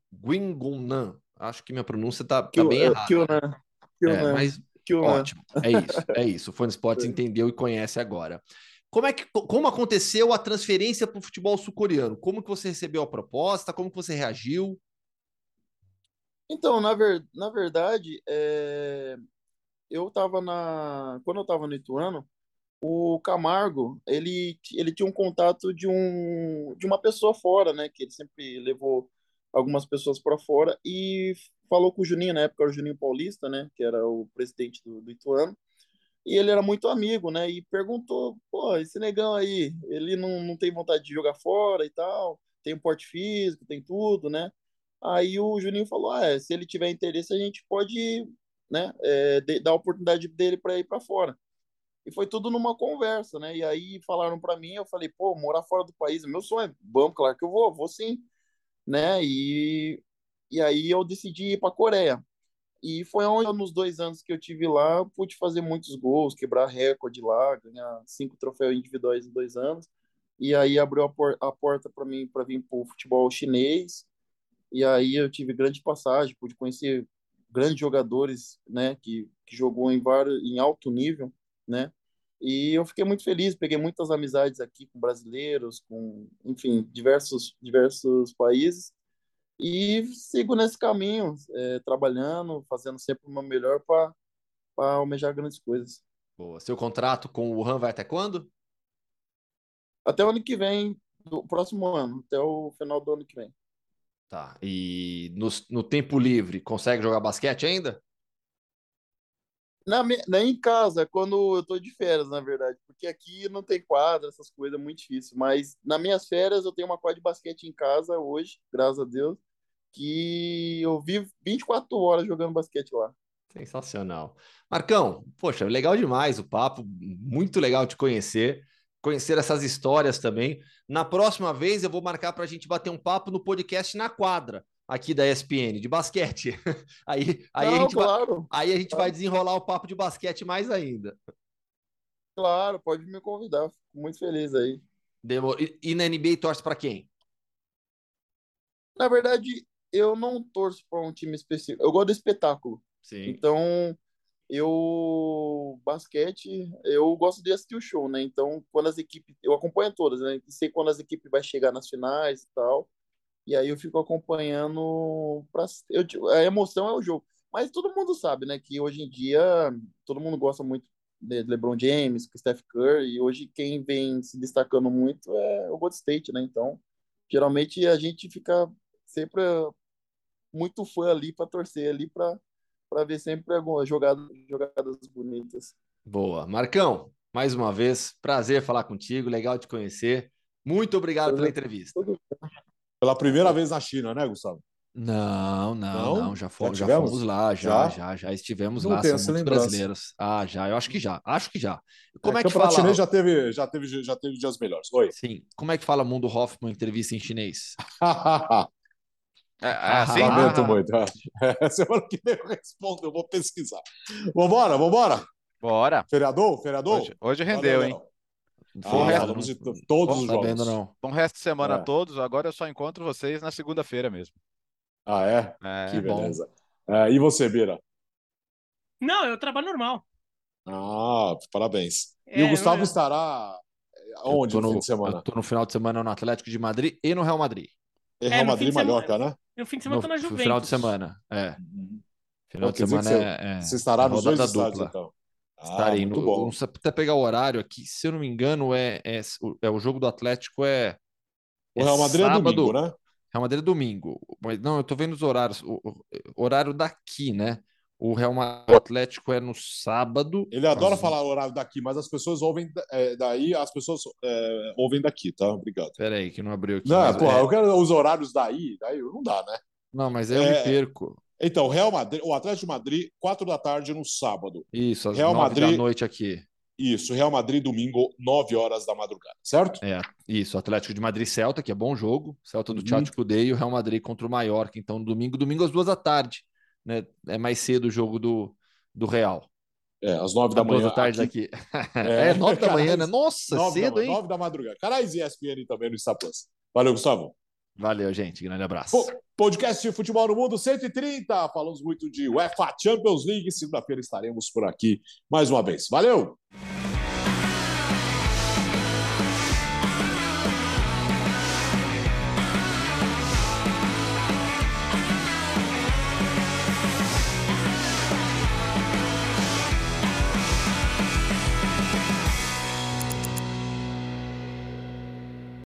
C: Acho que minha pronúncia tá, tá bem errada.
E: Kyunan.
C: É, mas. Ótimo, é isso, é isso. O Fone Sports (laughs) entendeu e conhece agora. Como é que como aconteceu a transferência para o futebol sul-coreano? Como que você recebeu a proposta? Como que você reagiu?
E: Então, na, ver, na verdade, é, eu tava na. Quando eu tava no Ituano, o Camargo, ele, ele tinha um contato de, um, de uma pessoa fora, né? Que ele sempre levou algumas pessoas para fora e falou com o Juninho, na época era o Juninho Paulista, né? Que era o presidente do, do Ituano. E ele era muito amigo, né? E perguntou, pô, esse negão aí, ele não, não tem vontade de jogar fora e tal, tem um porte físico, tem tudo, né? Aí o Juninho falou, ah, é, se ele tiver interesse, a gente pode, né, é, de- dar a oportunidade dele para ir para fora. E foi tudo numa conversa, né? E aí falaram para mim, eu falei, pô, morar fora do país, é meu sonho. Vamos, claro que eu vou, vou sim, né? E, e aí eu decidi ir para Coreia. E foi onde, nos dois anos que eu tive lá, pude fazer muitos gols, quebrar recorde lá, ganhar cinco troféus individuais em dois anos. E aí abriu a, por a porta para mim para vir para o futebol chinês. E aí eu tive grande passagem, pude conhecer grandes jogadores, né, que, que jogou em vários, em alto nível, né? E eu fiquei muito feliz, peguei muitas amizades aqui com brasileiros, com, enfim, diversos diversos países. E sigo nesse caminho, é, trabalhando, fazendo sempre o meu melhor para almejar grandes coisas.
C: Boa. Seu contrato com o Wuhan vai até quando?
E: Até o ano que vem, do próximo ano, até o final do ano que vem.
C: Tá. E no, no tempo livre, consegue jogar basquete ainda?
E: Na, mi- na, em casa, quando eu tô de férias, na verdade, porque aqui não tem quadra, essas coisas, é muito difícil. Mas nas minhas férias, eu tenho uma quadra de basquete em casa hoje, graças a Deus, que eu vivo 24 horas jogando basquete lá.
C: Sensacional. Marcão, poxa, legal demais o papo, muito legal te conhecer, conhecer essas histórias também. Na próxima vez eu vou marcar para a gente bater um papo no podcast na quadra aqui da ESPN de basquete. (laughs) Aí, aí
E: Não,
C: a gente vai,
E: claro,
C: aí a gente vai desenrolar o papo de basquete mais ainda.
E: claro, pode me convidar, fico muito feliz aí.
C: Demor... E, e na NBA torce para quem?
E: Na verdade, eu não torço para um time específico, eu gosto do espetáculo.
C: Sim.
E: Então, eu basquete, eu gosto de assistir o show, né? Então, quando as equipes, eu acompanho todas, né? Sei quando as equipes vai chegar nas finais e tal. E aí eu fico acompanhando pra, eu, a emoção é o jogo. Mas todo mundo sabe, né, que hoje em dia todo mundo gosta muito de LeBron James, Steph Curry, e hoje quem vem se destacando muito é o Golden State, né? Então, geralmente a gente fica sempre muito fã ali para torcer ali para para ver sempre algumas jogadas, jogadas bonitas.
C: Boa. Marcão, mais uma vez, prazer falar contigo, legal te conhecer. Muito obrigado pela entrevista.
A: Pela primeira vez na China, né, Gustavo?
C: Não, não,
A: Não?
C: não, já, fomos,
A: Já
C: já fomos lá, já,
A: Já?
C: já, já estivemos
A: Não
C: lá, são muitos
A: lembrança.
C: brasileiros. Ah, já, eu acho que já, acho que já. Como é,
A: É,
C: que fala?
A: chinês já teve, já, teve, já teve dias melhores. Oi.
C: Sim, como é que fala Mundo Hoffman entrevista em chinês? (laughs)
B: É, é assim?
C: Ah,
A: Lamento
C: ah,
A: muito. É, semana que vem eu respondo, eu vou pesquisar. Vambora, vambora.
B: Bora.
A: Feriador, feriador?
B: Hoje, hoje
A: Valeu,
B: rendeu, hein?
A: Leão.
C: Não
A: Ah,
B: resto-
A: falamos de to- todos os
C: sabendo,
A: jogos.
C: não.
B: Bom resto de semana
A: É.
B: a todos. Agora eu só encontro vocês na segunda-feira mesmo.
A: Ah, é?
B: É,
A: Que
C: bom.
A: beleza. É, e você, Bira?
D: Não, eu trabalho normal.
A: Ah, parabéns. e
D: É,
A: o Gustavo
D: eu-
A: estará onde
C: tô
A: no fim
C: no,
A: de semana?
C: eu tô no final de semana no Atlético de Madrid e no Real Madrid.
A: É Real
D: É, no
A: Madrid e. Mallorca, né?
D: No fim de semana
C: No
D: eu tô na
C: no
D: Juventus.
C: final de semana, é.
A: Uhum.
C: Final
A: Então,
C: de semana é, é
A: Você estará nos dois estádios,
C: dupla.
A: então. Ah,
C: Estarei
A: muito
C: no,
A: bom.
C: sei até pegar o horário aqui, se eu não me engano, é, é, é o jogo do Atlético é,
A: O
C: é
A: Real Madrid é
C: sábado.
A: domingo, né?
C: Real Madrid é domingo. Mas não, eu tô vendo os horários. O, o- horário daqui, né? O Real Madrid, o Atlético é no sábado.
A: Ele adora
C: às-
A: falar o horário daqui, mas as pessoas ouvem é, daí, as pessoas é, ouvem daqui, tá? Obrigado.
C: Pera aí, que não abriu aqui.
A: Não,
C: mas
A: porra,
C: é-
A: eu quero os horários daí, daí não dá, né?
C: Não, mas aí eu
A: É.
C: me perco.
A: Então, Real Madrid, o Atlético de Madrid, 4 da tarde no sábado.
C: Isso, às
A: Real
C: nove da
A: Madrid-
C: noite aqui.
A: Isso, Real Madrid, domingo, 9 horas da madrugada, certo?
C: É, isso, Atlético de Madrid e Celta, que é bom jogo. Celta do
A: Uhum.
C: Thiago Cudê e o Real Madrid contra o Mallorca. Então, domingo, domingo às duas da tarde. Né? É mais cedo o jogo do, do Real.
A: É, às 9 da
C: duas
A: manhã.
C: da tarde
A: aqui,
C: daqui.
A: É, (laughs)
C: É, nove da manhã, né? (laughs) Nossa,
A: 9
C: cedo,
A: da,
C: hein?
A: 9 da madrugada. Canais ESPN também no Star Plus. Valeu, Gustavo.
C: Valeu, gente. Grande abraço.
A: Podcast de Futebol no Mundo 130. Falamos muito de UEFA Champions League. Segunda-feira estaremos por aqui mais uma vez. Valeu!